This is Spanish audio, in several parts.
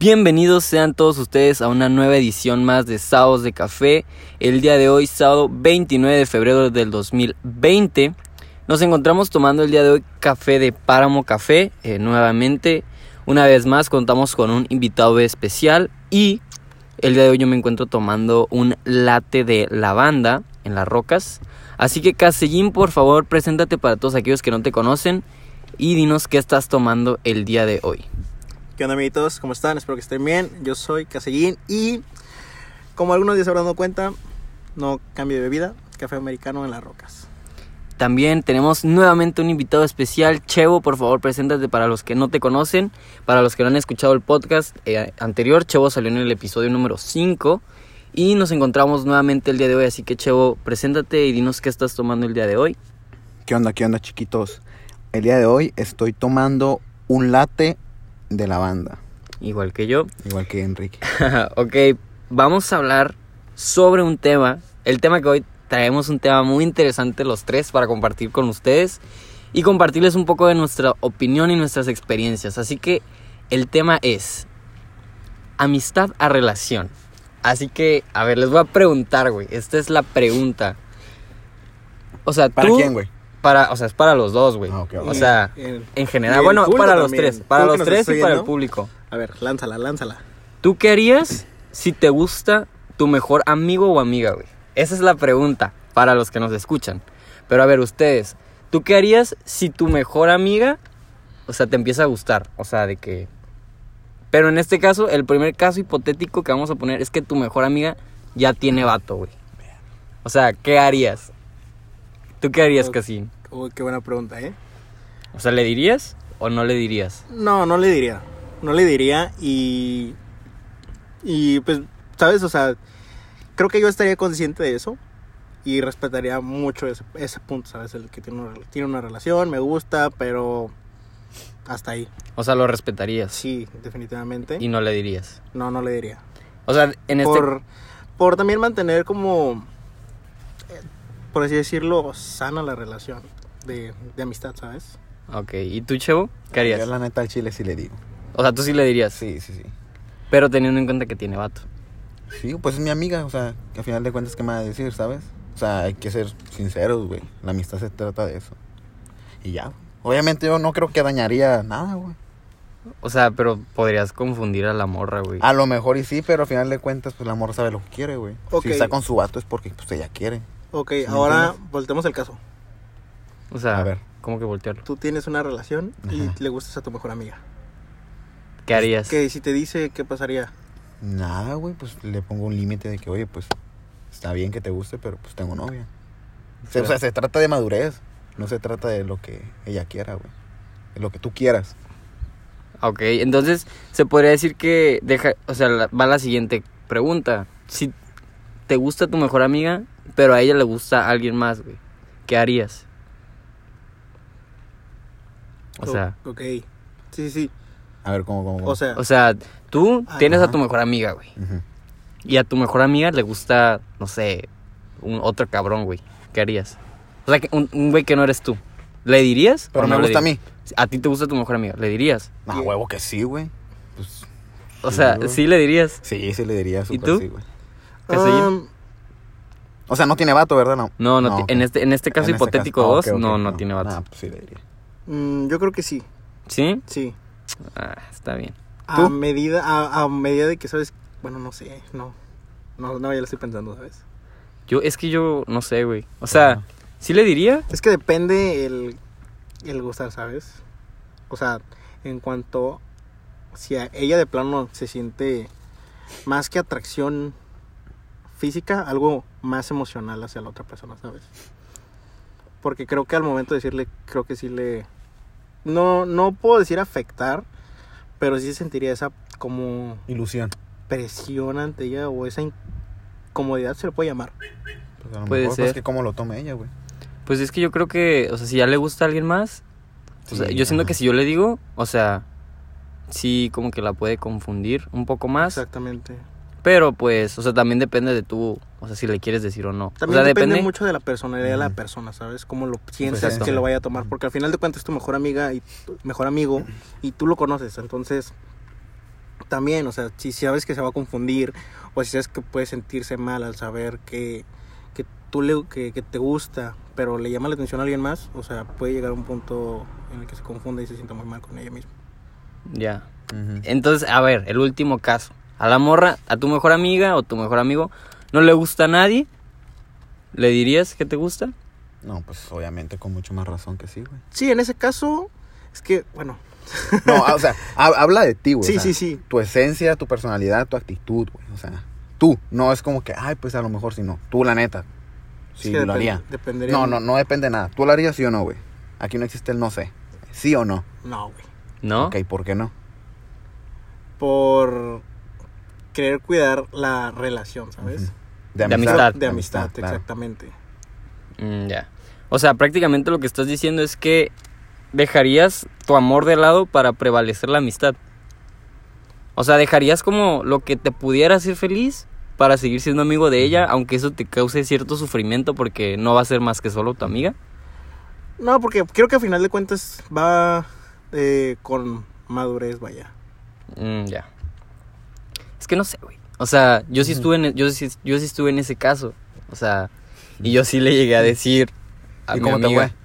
Bienvenidos sean todos ustedes a una nueva edición más de Sábados de Café. El día de hoy, sábado 29 de febrero del 2020, nos encontramos tomando el día de hoy café de Páramo Café. Eh, nuevamente, una vez más, contamos con un invitado especial y el día de hoy yo me encuentro tomando un latte de lavanda en las rocas. Así que Casellín, por favor, preséntate para todos aquellos que no te conocen y dinos qué estás tomando el día de hoy. ¿Qué onda amiguitos? ¿Cómo están? Espero que estén bien. Yo soy Casellín y como algunos ya se habrán dado cuenta, no cambio de bebida, café americano en las rocas. También tenemos nuevamente un invitado especial, Chevo, por favor, preséntate para los que no te conocen, para los que no han escuchado el podcast eh, anterior, Chevo salió en el episodio número 5 y nos encontramos nuevamente el día de hoy, así que Chevo, preséntate y dinos qué estás tomando el día de hoy. ¿Qué onda, qué onda, chiquitos? El día de hoy estoy tomando un latte de lavanda, Igual que yo. igual que Enrique. ok, vamos a hablar sobre un tema. El tema que hoy traemos un tema muy interesante los tres para compartir con ustedes y compartirles un poco de nuestra opinión y nuestras experiencias. Así que el tema es amistad a relación. Así que, a ver, les voy a preguntar, güey. Esta es la pregunta. O sea, ¿Para quién, güey? Para, o sea, es para los dos, güey. Ah. O sea, en general. Bueno, para los también. tres. Para los tres y para el público. A ver, lánzala, lánzala. ¿Tú qué harías si te gusta tu mejor amigo o amiga, güey? Esa es la pregunta para los que nos escuchan. Pero a ver, ustedes, ¿tú qué harías si tu mejor amiga, o sea, te empieza a gustar? O sea, de que... Pero en este caso, el primer caso hipotético que vamos a poner es que tu mejor amiga ya tiene vato, güey. O sea, ¿qué harías? ¿Tú qué harías. Casín? Uy, qué buena pregunta, ¿eh? O sea, ¿le dirías o no le dirías? No, no le diría. No le diría y... Y pues, ¿sabes? O sea, creo que yo estaría consciente de eso y respetaría mucho ese, ese punto, ¿sabes? El que tiene una, tiene una relación, me gusta, pero hasta ahí. O sea, lo respetarías Sí, definitivamente. y no le dirías. No, no le diría. O sea, en este... por, por también mantener como, por así decirlo, sana la relación de, de amistad, ¿sabes? Ok, ¿y tú, Chevo? ¿Qué harías? Yo la neta al chile sí le digo. O sea, tú sí le dirías, Sí, sí, sí. pero teniendo en cuenta que tiene vato. Sí, pues es mi amiga, o sea, que al final de cuentas, ¿qué me va a decir, sabes? O sea, hay que ser sinceros, güey. La amistad se trata de eso. Y ya. Obviamente yo no creo que dañaría nada, güey. O sea, pero podrías confundir a la morra, güey. A lo mejor y sí, pero al final de cuentas, pues la morra sabe lo que quiere, güey. Si está con su vato es porque pues ella quiere. Ok, ¿Sí me ahora voltemos el caso. O sea, A ver. ¿cómo que voltearlo? Tú tienes una relación y Ajá. le gustas a tu mejor amiga. ¿Qué harías? Que si te dice, ¿qué pasaría? Nada, güey, pues le pongo un límite de que, oye, pues está bien que te guste, pero pues tengo novia. O sea, o sea, se trata de madurez, no se trata de lo que ella quiera, güey. De lo que tú quieras. Ok, entonces se podría decir que deja, o sea, va la siguiente pregunta. Si te gusta tu mejor amiga, pero a ella le gusta alguien más, güey, ¿qué harías? O sea, ok. Sí, sí, sí. A ver, ¿cómo, cómo? cómo? O sea, o sea, tú tienes a tu mejor amiga, güey, y a tu mejor amiga le gusta, no sé, un otro cabrón, güey, ¿qué harías? O sea, que un, un güey que no eres tú, ¿le dirías? Pero o me no gusta a dirías? mí. A ti te gusta tu mejor amiga, ¿le dirías? Ah, huevo que sí, güey. Pues O Sí, sea, güey. sí le dirías. sí, sí le diría súper tú? sí, güey. Um, O sea, no tiene vato, ¿verdad? No. No, no, ok. en este en este caso En este hipotético caso- ah, 2, ok, ok, no, no tiene vato. Ah, pues sí le diría. mm, yo creo que sí. ¿Sí? Sí. Ah, está bien. A medida, a, a medida de que sabes, bueno, no sé, no. No, no, ya lo estoy pensando, ¿sabes? Yo, es que yo no sé, güey. O sea. ¿sí le diría? Es que depende el, el gustar, ¿sabes? O sea, en cuanto si a ella de plano se siente más que atracción física, algo más emocional hacia la otra persona, ¿sabes? Porque creo que al momento de decirle, creo que sí le... No, no puedo decir afectar, pero sí sentiría esa como Ilusión. presión ante ella o esa incomodidad, se le puede llamar. Pues a lo Puede mejor, pues, ser. que cómo lo tome ella, güey. Pues es que yo creo que, o sea, si ya le gusta a alguien más, o sea, Sí, yo siento ajá. que si yo le digo, o sea, sí como que la puede confundir un poco más. Exactamente. Pero pues, o sea, también depende de tú, o sea, si le quieres decir o no. También o sea, depende, mucho de la personalidad de la persona, ¿sabes? Cómo lo sientas Exacto. que lo vaya a tomar. Porque al final de cuentas es tu mejor amiga y tu mejor amigo y tú lo conoces. Entonces, también, o sea, si sabes que se va a confundir o si sabes que puede sentirse mal al saber que, que tú le, que, que te gusta, pero le llama la atención a alguien más, o sea, puede llegar a un punto en el que se confunda y se sienta muy mal con ella misma. Ya. Entonces, a ver, el último caso. A la morra, a tu mejor amiga o tu mejor amigo, no le gusta a nadie. ¿Le dirías que te gusta? No, pues obviamente con mucho más razón que sí, güey. Sí, en ese caso, es que, bueno, No, o sea, ha- habla de ti, güey. Sí, o sea, sí, sí. Tu esencia, tu personalidad, tu actitud, güey. O sea, tú. No es como que, ay, pues a lo mejor si no. Tú, la neta. es Sí, que lo haría. dependería. No, no, no depende de nada. ¿Tú lo harías sí o no, güey? Aquí no existe el no sé. ¿Sí o no? No, güey. ¿No? Ok, ¿por qué no? Por querer cuidar la relación, ¿sabes? De amistad. De amistad, claro. exactamente. Mm, ya. O sea, prácticamente lo que estás diciendo es que dejarías tu amor de lado para prevalecer la amistad. O sea, dejarías como lo que te pudiera hacer feliz para seguir siendo amigo de ella, aunque eso te cause cierto sufrimiento porque no va a ser más que solo tu amiga. No, porque creo que a final de cuentas va eh, con madurez, vaya. Mm, ya. Que no sé, güey. O sea, yo sí estuve en yo sí, yo sí estuve en ese caso. O sea, y yo sí le llegué a decir a ¿Y mi cómo te amiga, fue?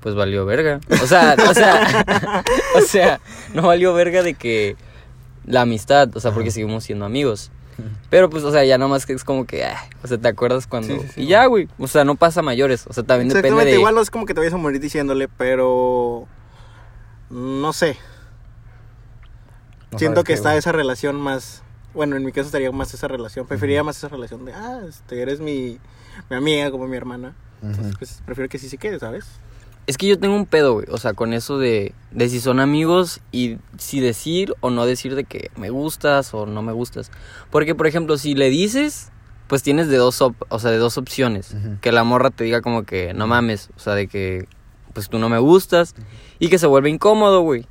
Pues valió verga. O sea, o sea, o sea, no valió verga de que la amistad, o sea, porque seguimos siendo amigos. Pero pues, o sea, ya nomás que es como que, ah, o sea, ¿te acuerdas cuando? Sí, sí, sí, y ya, güey, o sea, no pasa mayores, o sea, también depende de... igual no es como que te vayas a morir diciéndole, pero no sé. No Siento que qué, está güey. esa relación más, bueno, en mi caso estaría más esa relación, preferiría más esa relación de, ah, este, eres mi, mi amiga como mi hermana. Entonces, Ujú. pues prefiero que sí se quede, ¿sabes? Es que yo tengo un pedo, güey. O sea, con eso de, de si son amigos y si decir o no decir de que me gustas o no me gustas. Porque, por ejemplo, si le dices, pues tienes de dos, op- o sea, de dos opciones. Ujú. Que la morra te diga como que no mames, o sea, de que pues tú no me gustas y que se vuelve incómodo, güey.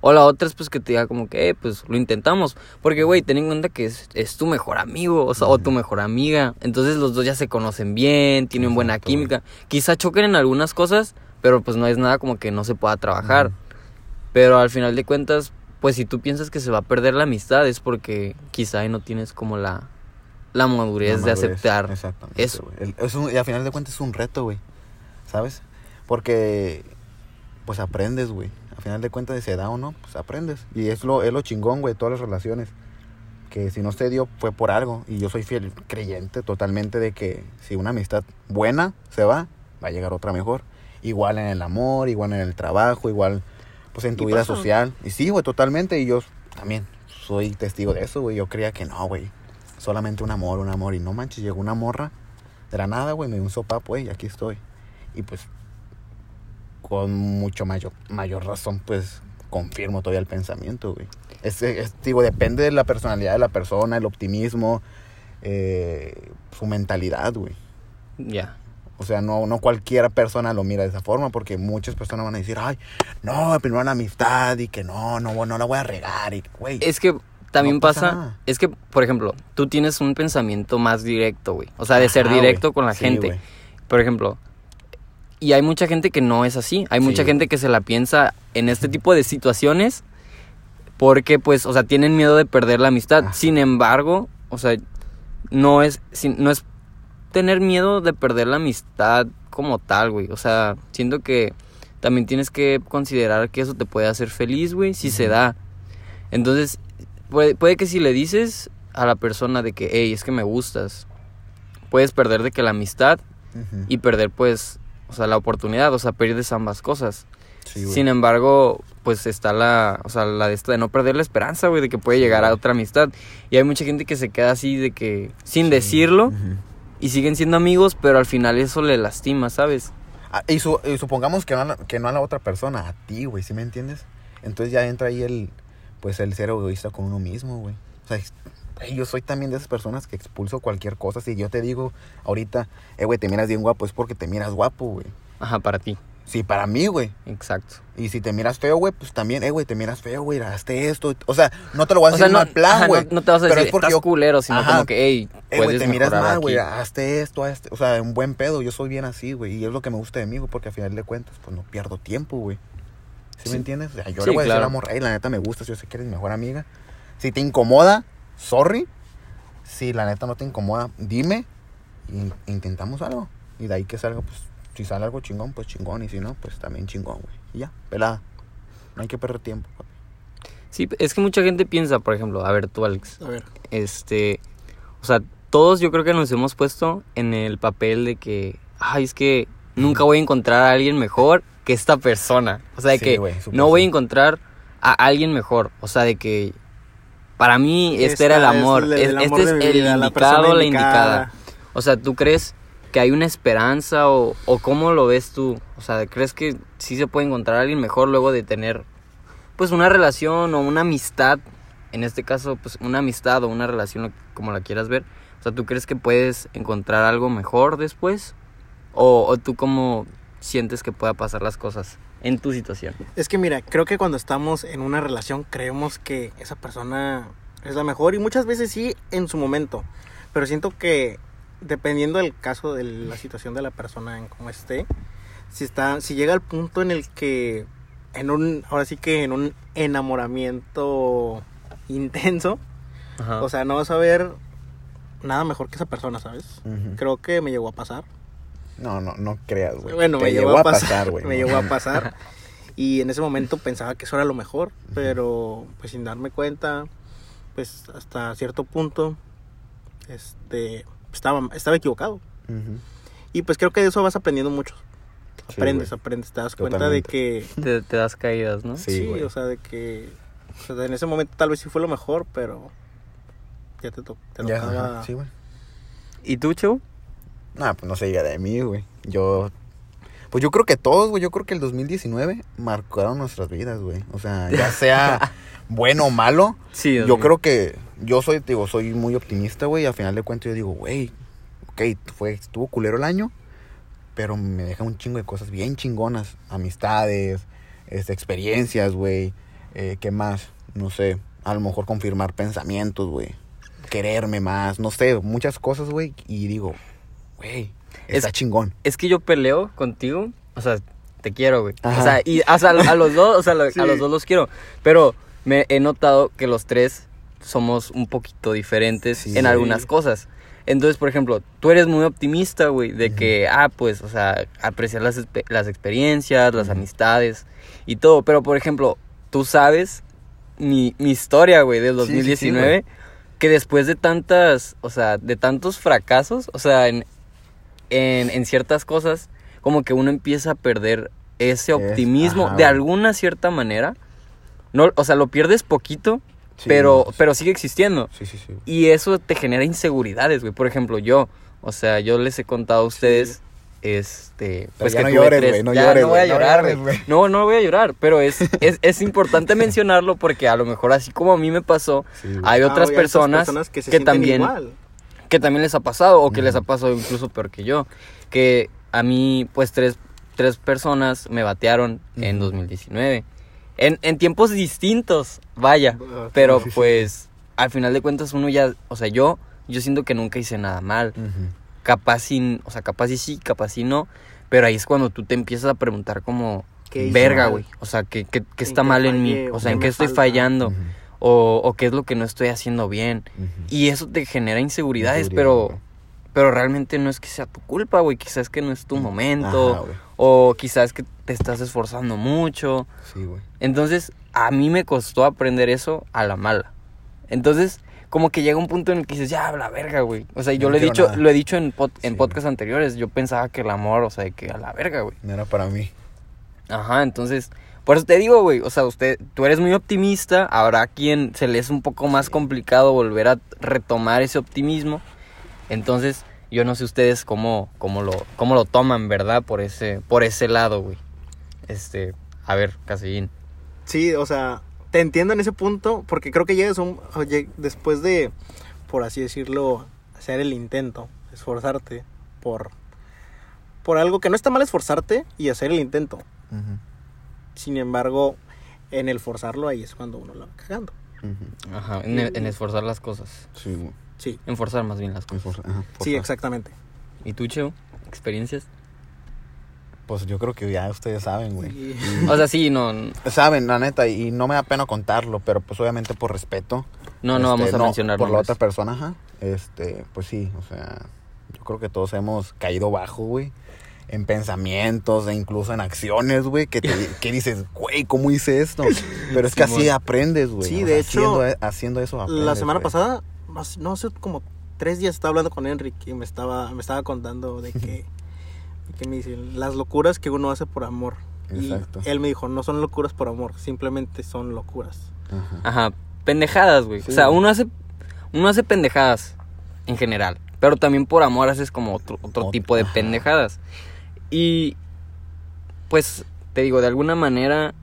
O la otra es pues que te diga como que, eh, pues lo intentamos. Porque, güey, ten en cuenta que es, es tu mejor amigo, o sea, o tu mejor amiga. Entonces los dos ya se conocen bien, tienen buena Exacto, química. Quizá choquen en algunas cosas, pero pues no es nada como que no se pueda trabajar. Pero al final de cuentas, pues si tú piensas que se va a perder la amistad es porque quizá ahí no tienes como la, la madurez La de aceptar exactamente, eso. El- es un- y al final de cuentas es un reto, güey. ¿Sabes? Porque, pues aprendes, güey. Al final de cuentas, si se da o no, pues aprendes. Y es lo, es lo chingón, güey, todas las relaciones. Que si no se dio, fue por algo. Y yo soy fiel creyente totalmente de que si una amistad buena se va, va a llegar otra mejor. Igual en el amor, igual en el trabajo, igual pues en tu Y vida pasa. social. Y sí, güey, totalmente. Y yo también soy testigo de eso, güey. Yo creía que no, güey. Solamente un amor, un amor. Y no manches, llegó una morra de la nada, güey. Me dio un sopapo, güey, y aquí estoy. Y pues, con mucho mayor, mayor razón, pues, confirmo todavía el pensamiento, güey. Es, es- digo, depende de la personalidad de la persona, el optimismo, eh, su mentalidad, güey. Ya. O sea, no, no cualquiera persona lo mira de esa forma, porque muchas personas van a decir, ay, no, primero la amistad y que no, no, no la voy a regar. Y, güey, Es que también No pasa es que, por ejemplo, tú tienes un pensamiento más directo, güey. O sea, de ser Ajá, directo güey. con la Sí, gente. güey. Por ejemplo, y hay mucha gente que no es así. Hay Sí, mucha gente que se la piensa en este tipo de situaciones porque, pues, o sea, tienen miedo de perder la amistad. Ajá. Sin embargo, o sea, no es, no es tener miedo de perder la amistad como tal, güey. O sea, siento que también tienes que considerar que eso te puede hacer feliz, güey, si se da. Entonces, puede, puede que si le dices a la persona de que, hey, es que me gustas, puedes perder de que la amistad y perder, pues, o sea, la oportunidad, o sea, pierdes ambas cosas. Sí. Sin embargo, pues está la, o sea, la de esta de no perder la esperanza, güey, de que puede llegar a otra amistad. Y hay mucha gente que se queda así de que, sin Sí. decirlo, y siguen siendo amigos, pero al final eso le lastima, ¿sabes? Ah, y, su- y supongamos que no, que no a la otra persona, a ti, güey, ¿sí me entiendes? Entonces ya entra ahí el, pues el ser egoísta con uno mismo, güey. O sea, güey, yo soy también de esas personas que expulso cualquier cosa. Si yo te digo ahorita, eh, güey, te miras bien guapo, es porque te miras guapo, güey. Ajá, para ti. Sí, para mí, güey. Exacto. Y si te miras feo, güey, pues también, eh, güey, te miras feo, güey, hazte esto. O sea, no te lo voy a O decir sea, no, en mal plan, no- güey. no, te vas a pero decir, es porque estás yo- culero, sino Ajá. como que, hey, Eh, güey, te miras mal, güey, hazte esto, hazte... O sea, un buen pedo, yo soy bien así, güey. Y es lo que me gusta de mí, güey, porque al final de cuentas, pues no pierdo tiempo, güey. ¿Sí, Sí. me entiendes? O sea, yo Sí, le voy a decir a la morra, "Ey, la neta me gusta, yo sé que eres mi mejor amiga. Si te incomoda, sorry. Si la neta no te incomoda, dime. Y intentamos algo. Y de ahí que salga, pues, si sale algo chingón, pues chingón. Y si no, pues también chingón, güey. Y ya, pelada. No hay que perder tiempo. papi. Sí, es que mucha gente piensa, por ejemplo, a ver tú, Alex, A ver. este, o sea, todos yo creo que nos hemos puesto en el papel de que, ay, es que nunca voy a encontrar a alguien mejor que esta persona. O sea, de Sí, que no voy a encontrar a alguien mejor. O sea, de que para mí este Esta era el amor. el- Es- el este amor es el vida, la indicado, persona la indicada. O sea, ¿tú crees que hay una esperanza o, o cómo lo ves tú? O sea, ¿crees que sí se puede encontrar a alguien mejor luego de tener pues una relación o una amistad? En este caso, pues una amistad o una relación, como la quieras ver. O sea, ¿tú crees que puedes encontrar algo mejor después? ¿O, o tú cómo sientes que pueda pasar las cosas en tu situación? Es que mira, creo que cuando estamos en una relación creemos que esa persona es la mejor y muchas veces sí en su momento, pero siento que dependiendo del caso de la situación de la persona en cómo esté, si está si llega al punto en el que en un ahora sí que en un enamoramiento intenso, Ajá. o sea, no vas a ver nada mejor que esa persona, ¿sabes? Ujú. Creo que me llegó a pasar. No, no, no creas, güey. Bueno, Te me llegó a pasar, güey. me llegó a pasar. Y en ese momento pensaba que eso era lo mejor, pero pues sin darme cuenta, pues hasta cierto punto, este, estaba, estaba equivocado. Y pues creo que de eso vas aprendiendo mucho. Aprendes, aprendes, te das cuenta de que, te, te das caídas, ¿no? Sí, sí, o sea, de que, o sea, en ese momento tal vez sí fue lo mejor, pero ya te, to- te tocaba. sí, güey. ¿Y tú, Chevo? Nah, pues no se diga de mí, güey. Yo. Pues yo creo que todos, güey. Yo creo que el 2019 marcaron nuestras vidas, güey. O sea, ya sea bueno o malo. Sí, Yo creo que. Yo soy, digo, soy muy optimista, güey. Y al final de cuentas yo digo, güey. Ok, fue, estuvo culero el año. Pero me deja un chingo de cosas bien chingonas. Amistades, este, experiencias, güey. Eh, ¿Qué más? No sé. A lo mejor confirmar pensamientos, güey. Quererme más. No sé, muchas cosas, güey. Y digo, güey, Es- está chingón. Es que yo peleo contigo, o sea, te quiero, güey. Ajá. O sea, y o sea, a los dos, o sea, Sí. a los dos los quiero. Pero me he notado que los tres somos un poquito diferentes Sí. en algunas cosas. Entonces, por ejemplo, tú eres muy optimista, güey, de que, ah, pues, o sea, apreciar las, las experiencias, las amistades y todo. Pero, por ejemplo, tú sabes mi, mi historia, güey, del Sí, sí, sí, 2019, que después de tantas, o sea, de tantos fracasos, o sea, en, en, en ciertas cosas, como que uno empieza a perder ese Es- optimismo ajá, de güey. alguna cierta manera. No, o sea, lo pierdes poquito, Sí, pero, no, pero sigue existiendo. Sí, sí, sí. güey. Y eso te genera inseguridades, güey. Por ejemplo, yo, o sea, yo les he contado a ustedes, este, pues ya que no llores, tres- güey, no ya llores, no voy a güey, no llorar, llores, güey. güey. No, no voy a llorar, pero es, es, es importante mencionarlo porque a lo mejor así como a mí me pasó, Sí, güey. hay Ah, otras personas, que, se que también igual. Que también les ha pasado o que les ha pasado incluso peor que yo. Que a mí, pues, tres, tres personas me batearon en Ujú. 2019. En, en tiempos distintos, vaya. Ah, Pero pues, al final de cuentas uno ya, o sea, yo, yo siento que nunca hice nada mal. Capaz sin, o sea, capaz y sí, capaz y no. Pero ahí es cuando tú te empiezas a preguntar como, ¿Qué hice verga, güey. O sea, ¿qué, qué, qué ¿En está mal en mí? O ¿O sea, ¿en qué estoy fallando? O, o qué es lo que no estoy haciendo bien. Y eso te genera inseguridades, Inseguridad, pero, pero realmente no es que sea tu culpa, güey. Quizás que no es tu momento. Ajá, o quizás que te estás esforzando mucho. Sí, güey. Entonces, a mí me costó aprender eso a la mala. Entonces, como que llega un punto en el que dices, ya, la verga, güey. O sea, yo No lo he dicho, nada. lo he dicho en, pod- en podcasts anteriores. Yo pensaba que el amor, o sea, que a la verga, güey. No era para mí. Ajá, entonces, por eso te digo, güey, o sea, usted, tú eres muy optimista, habrá quien se le es un poco más complicado volver a retomar ese optimismo. Entonces, yo no sé ustedes cómo, cómo lo, cómo lo toman, ¿verdad? Por ese, por ese lado, güey. Este, a ver, Casillín. Sí, o sea, te entiendo en ese punto porque creo que llegas a un, oye, después de, por así decirlo, hacer el intento, esforzarte por, por algo que no está mal esforzarte y hacer el intento. Ujú. Sin embargo, en el forzarlo ahí es cuando uno la va cagando. Ajá, en, en esforzar las cosas. Sí, güey. Sí, En forzar más bien las cosas. ajá, sí, exactamente. ¿Y tú, Cheo? ¿Experiencias? Pues yo creo que ya ustedes saben, güey. O sea, sí, no... no- Saben, la neta, y no me da pena contarlo, pero pues obviamente por respeto. No, no vamos a mencionar Por la otra persona, ajá. Este, pues sí, o sea, yo creo que todos hemos caído bajo, güey. En pensamientos e incluso en acciones, güey, que, te- que dices, güey, ¿cómo hice esto? Pero es que así aprendes, güey. Sí, o de sea, hecho, haciendo, haciendo eso aprendes, La semana pasada, no sé- como tres días estaba hablando con Enrique y me estaba, me estaba contando de que, de que me dicen las locuras que uno hace por amor. Exacto. Y él me dijo, no son locuras por amor, simplemente son locuras. Ajá. Ajá, pendejadas, güey. Sí, o sea, uno hace, uno hace pendejadas en general. Pero también por amor haces como otro, otro Ot- tipo de ajá. Y pues te digo, de alguna manera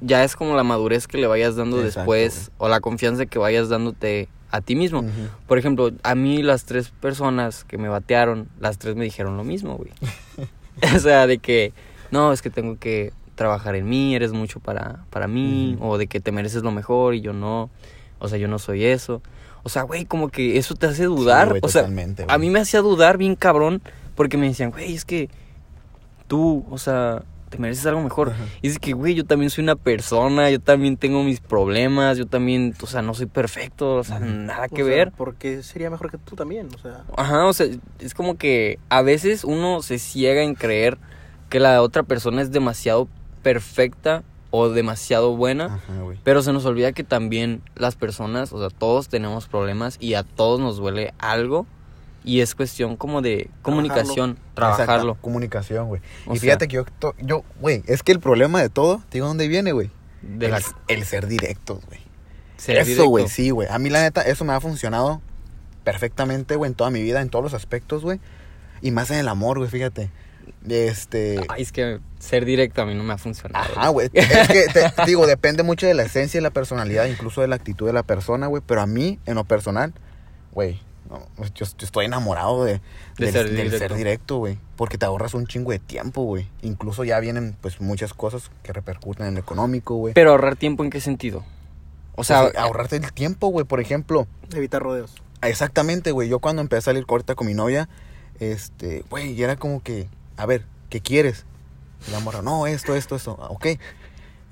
ya es como la madurez que le vayas dando Exacto, después o la confianza que vayas dándote a ti mismo. Por ejemplo, a mí las tres personas que me batearon, las tres me dijeron lo mismo, güey. o sea, de que, no, es que tengo que trabajar en mí, eres mucho para, para mí, o de que te mereces lo mejor y yo no, o sea, yo no soy eso. O sea, güey, como que eso te hace dudar. güey, o sea, a mí me hacía dudar bien cabrón porque me decían, güey, es que tú, o sea, te mereces algo mejor. Ajá. Y es que, güey, yo también soy una persona, yo también tengo mis problemas, yo también, o sea, no soy perfecto, o sea, nada que O sea, ver. porque sería mejor que tú también, o sea. Ajá, o sea, es como que a veces uno se ciega en creer que la otra persona es demasiado perfecta o demasiado buena, Ajá, pero se nos olvida que también las personas, o sea, todos tenemos problemas y a todos nos duele algo y es cuestión como de comunicación, trabajarlo. Comunicación, güey. Y sea- fíjate que yo, yo, güey, es que el problema de todo, te digo dónde viene, güey. El, ser directos, güey. Eso, güey, sí, güey. A mí, la neta, eso me ha funcionado perfectamente, güey, en toda mi vida, en todos los aspectos, güey. Y más en el amor, güey, fíjate. Este. Ay, es que ser directo a mí no me ha funcionado. Ajá, güey. Es que, te digo, depende mucho de la esencia y la personalidad, incluso de la actitud de la persona, güey. Pero a mí, en lo personal, güey, no, yo, yo estoy enamorado de, De del, ser del directo. ser directo, güey. Porque te ahorras un chingo de tiempo, güey. Incluso ya vienen, pues, muchas cosas que repercuten en lo económico, güey. Pero ahorrar tiempo en qué sentido? O sea, Pues, ahorrarte el tiempo, güey. Por ejemplo, Evitar rodeos. Exactamente, güey. Yo cuando empecé a salir corta con mi novia, este, güey, y era como que, a ver, ¿qué quieres? Y la morra, no, esto, esto, esto. Ah, Ok.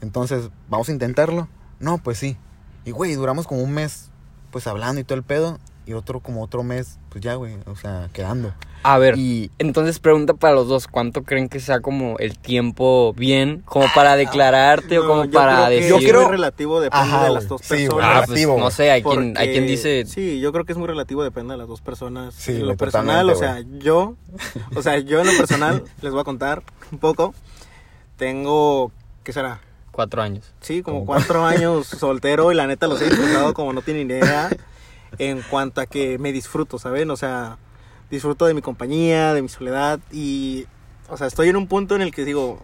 Entonces, ¿vamos a intentarlo? No, pues sí. Y, güey, duramos como un mes, pues, hablando y todo el pedo. Y otro, como otro mes, pues ya, güey, o sea, quedando. a ver, Y, Entonces pregunta para los dos, ¿cuánto creen que sea como el tiempo bien como para declararte o como para decir? Yo es creo- muy relativo, depende Ajá, de las dos Sí, personas. Ah, pues, no sé, hay quien, hay quien dice... Sí, yo creo que es muy relativo, depende de las dos personas. Sí, en lo personal, o sea, yo, o sea, yo en lo personal, les voy a contar un poco. Tengo, ¿qué será? Cuatro años. Sí, como cuatro años soltero y la neta los he disfrutado como no tienen idea en cuanto a que me disfruto, ¿saben? O sea, disfruto de mi compañía, de mi soledad y, o sea, estoy en un punto en el que digo,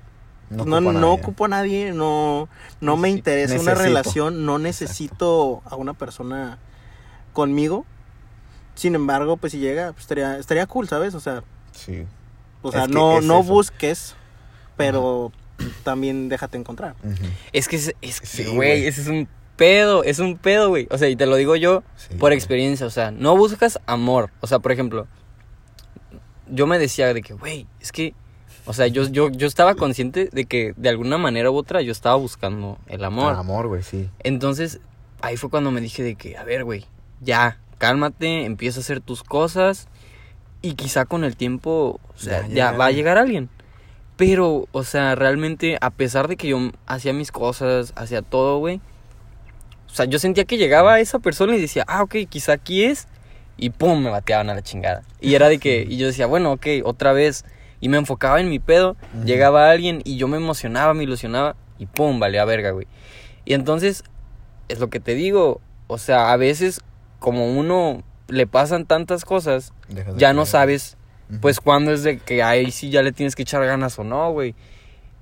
no, no, ocupo a nadie. ocupo a nadie, no, no me Necesito- interesa una relación, no necesito a una persona conmigo. Sin embargo, pues si llega, pues estaría, estaría cool, ¿sabes? O sea, Sí. o sea, Es que no, es no eso. busques, pero también déjate encontrar. Es que, es, es que, Sí, güey, güey. ese es un pedo, es un pedo, güey. O sea, y te lo digo yo Sí, por experiencia, o sea, no buscas amor. O sea, por ejemplo, yo me decía de que, güey, es que, o sea, yo, yo, yo estaba consciente de que de alguna manera u otra yo estaba buscando el amor. Ah, amor, güey, sí. Entonces, ahí fue cuando me dije de que, a ver, güey, ya, cálmate, empieza a hacer tus cosas y quizá con el tiempo, o sea, Ya va a llegar alguien. Pero, o sea, realmente, a pesar de que yo hacía mis cosas, hacía todo, güey, sea, yo sentía que llegaba esa persona y decía, ah, ok, quizá aquí es, y pum, me bateaban a la chingada. Y era de que, y yo decía, bueno, ok, otra vez, y me enfocaba en mi pedo, llegaba alguien y yo me emocionaba, me ilusionaba, y pum, valía verga, güey. Y entonces, es lo que te digo, o sea, a veces, como uno le pasan tantas cosas, de ya no sabes, pues, cuándo es de que ahí sí ya le tienes que echar ganas o no, güey.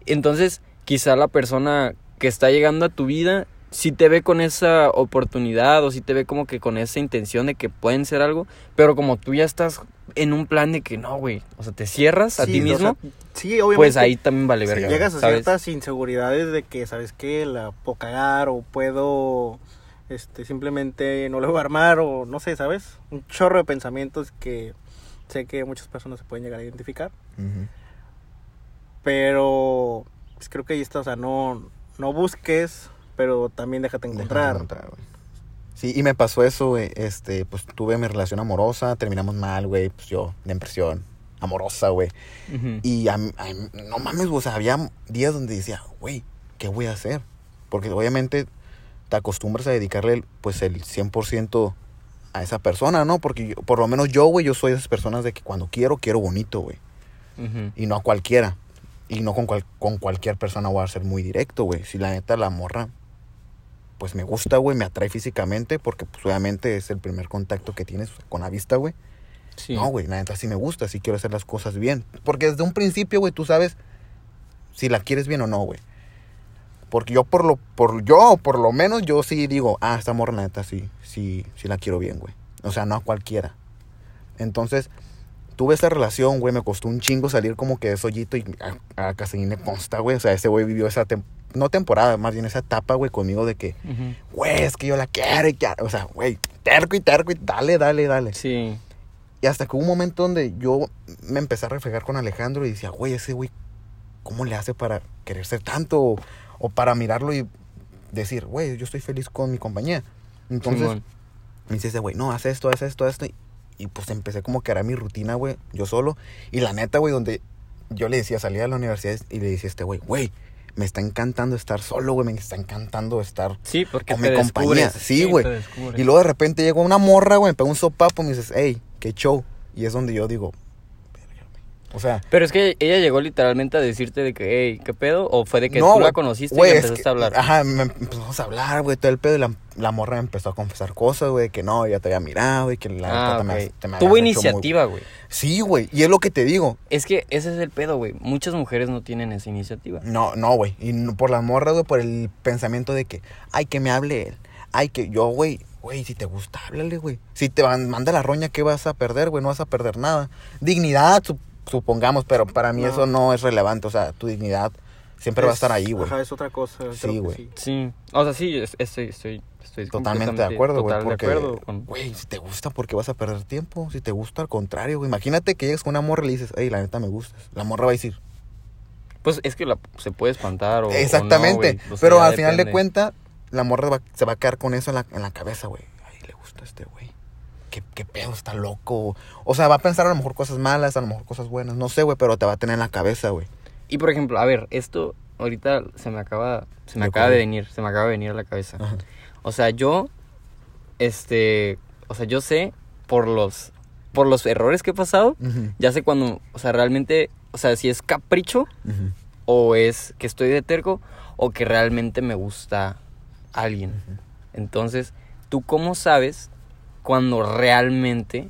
Entonces, quizá la persona que está llegando a tu vida sí te ve con esa oportunidad o sí te ve como que con esa intención de que pueden ser algo, pero como tú ya estás en un plan de que no, güey, o sea, te cierras a Sí, ti o mismo, sea, sí, obviamente. pues ahí también vale verga. llegas a ¿sabes? ciertas inseguridades de que, ¿sabes qué? La puedo cagar o puedo este, simplemente no lo voy a armar o no sé, ¿sabes? Un chorro de pensamientos que sé que muchas personas se pueden llegar a identificar. Pero pues, creo que ahí está, o sea, no, no busques, pero también déjate Déjate encontrar. güey. Sí, y me pasó eso, güey. Este, pues tuve mi relación amorosa, terminamos mal, güey. Pues yo, de impresión, amorosa, güey. Y a no mames, güey, o sea, había días donde decía, güey, ¿qué voy a hacer? Porque obviamente te acostumbras a dedicarle, el- pues, el 100% a esa persona, ¿no? Porque yo- por lo menos yo, güey, yo soy de esas personas de que cuando quiero, quiero bonito, güey. Y no a cualquiera. Y no con, cual- con cualquier persona voy a ser muy directo, güey. Si la neta la morra, pues me gusta, güey, me atrae físicamente, porque pues obviamente es el primer contacto que tienes con la vista, güey. Sí. No, güey, la neta sí me gusta, sí quiero hacer las cosas bien. Porque desde un principio, güey, tú sabes si la quieres bien o no, güey. Porque yo por lo, por yo, por lo menos, yo sí digo, ah, esta morra neta sí, sí, sí la quiero bien, güey. O sea, no a cualquiera. Entonces, tuve esa relación, güey, me costó un chingo salir como que de ese hoyito y a, a Castellín le consta, güey. O sea, ese güey vivió esa, tem- no temporada, más bien esa etapa, güey, conmigo de que, güey, es que yo la quiero y que, o sea, güey, terco y terco y dale, dale, dale. Sí. Y hasta que hubo un momento donde yo me empecé a reflejar con Alejandro y decía, güey, ese güey, ¿cómo le hace para querer ser tanto? O, o para mirarlo y decir, güey, yo estoy feliz con mi compañía. Entonces, Simón. me dice ese güey, no, haz esto, haz esto, haz esto. Y, pues empecé como que hará mi rutina, güey, yo solo. Y la neta, güey, donde yo le decía, salía de la universidad y le decía a este güey, güey, me está encantando estar solo, güey, me está encantando estar Sí, porque con te mi compañía. Sí, güey. y luego de repente llegó una morra, güey, me pegó un sopapo y me dices, hey, qué show. Y es donde yo digo. O sea, Pero es que ella llegó literalmente a decirte de que, hey, ¿qué pedo? ¿O fue de que no, tú la conociste y empezaste que- a hablar? Ajá, me empezamos a hablar, güey, todo el pedo. Y la, la morra me empezó a confesar cosas, güey, que no, ya te había mirado y que la Ah, neta te me- te me Tuvo iniciativa, güey. Sí, güey, y es lo que te digo. Es que ese es el pedo, güey. Muchas mujeres no tienen esa iniciativa. No, no, güey. Y por las morras, güey, por el pensamiento de que, ay, que me hable él. Ay, que yo, güey, güey, si te gusta, háblale, güey. Si te manda la roña, ¿qué vas a perder, güey? No vas a perder nada. Dignidad, sup- supongamos, pero para mí No. eso no es relevante. O sea, tu dignidad siempre va a estar ahí, güey. Ajá, es otra cosa. Sí, güey. sí. Sí. O sea, sí, es- estoy, estoy, estoy Totalmente de acuerdo, güey. total Porque, de acuerdo con... güey, si te gusta, ¿por qué vas a perder tiempo? Si te gusta, al contrario, güey. Imagínate que llegas con una morra y le dices, hey, la neta me gustas. La morra va a decir, Pues es que la, se puede espantar o o no, exactamente. güey. O sea, pero al final de cuentas, la morra va- se va a quedar con eso en la, en la cabeza, güey. Ay, le gusta este güey. ¿Qué, ¿Qué pedo? Está loco. O sea, va a pensar a lo mejor cosas malas, a lo mejor cosas buenas. No sé, güey, pero te va a tener en la cabeza, güey. Y por ejemplo, a ver, esto ahorita se me acaba, se me acaba de venir, se me acaba de venir a la cabeza. Ajá. O sea, yo, este, o sea, yo sé por los, por los errores que he pasado, ya sé cuando, o sea, realmente, o sea, si es capricho o es que estoy de terco o que realmente me gusta alguien. Entonces, ¿tú cómo sabes cuando realmente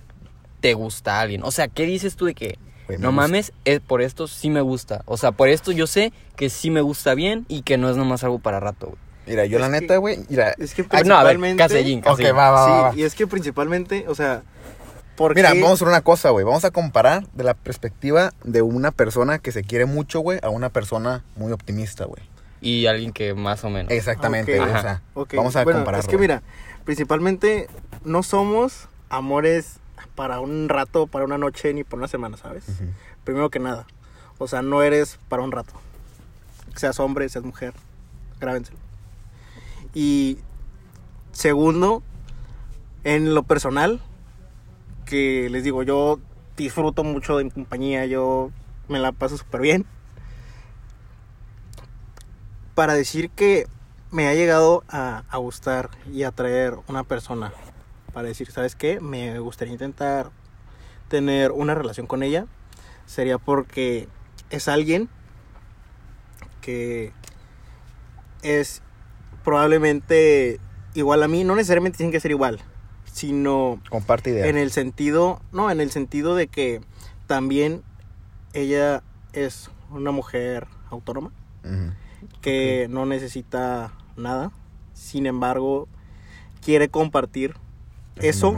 te gusta alguien? O sea, ¿qué dices tú de que no gusta. mames, eh, por esto sí me gusta? O sea, por esto yo sé que sí me gusta bien y que no es nomás algo para rato, güey. Mira, yo Es la que- neta, güey, mira. Es que Ah, no, a ver, principalmente... Casellín, Ok, Casellín. va, va, va, va. Sí, y es que principalmente, o sea, ¿por Mira, qué? vamos a hacer una cosa, güey. Vamos a comparar de la perspectiva de una persona que se quiere mucho, güey, a una persona muy optimista, güey. Y alguien que más o menos. Exactamente, Ok. güey. O sea, vamos a bueno, comparar. Es que mira, principalmente no somos amores para un rato, para una noche, ni por una semana, ¿sabes? Primero que nada. O sea, no eres para un rato. Seas hombre, seas mujer. Grábenselo. Y segundo, en lo personal, que les digo, yo disfruto mucho de mi compañía, yo me la paso súper bien. Para decir que me ha llegado a, a gustar y atraer una persona, para decir, ¿sabes qué? Me gustaría intentar tener una relación con ella, sería porque es alguien que es probablemente igual a mí, no necesariamente tiene que ser igual, sino Comparte ideas. en el sentido, no, en el sentido de que también ella es una mujer autónoma que no necesita nada, sin embargo, quiere compartir eso,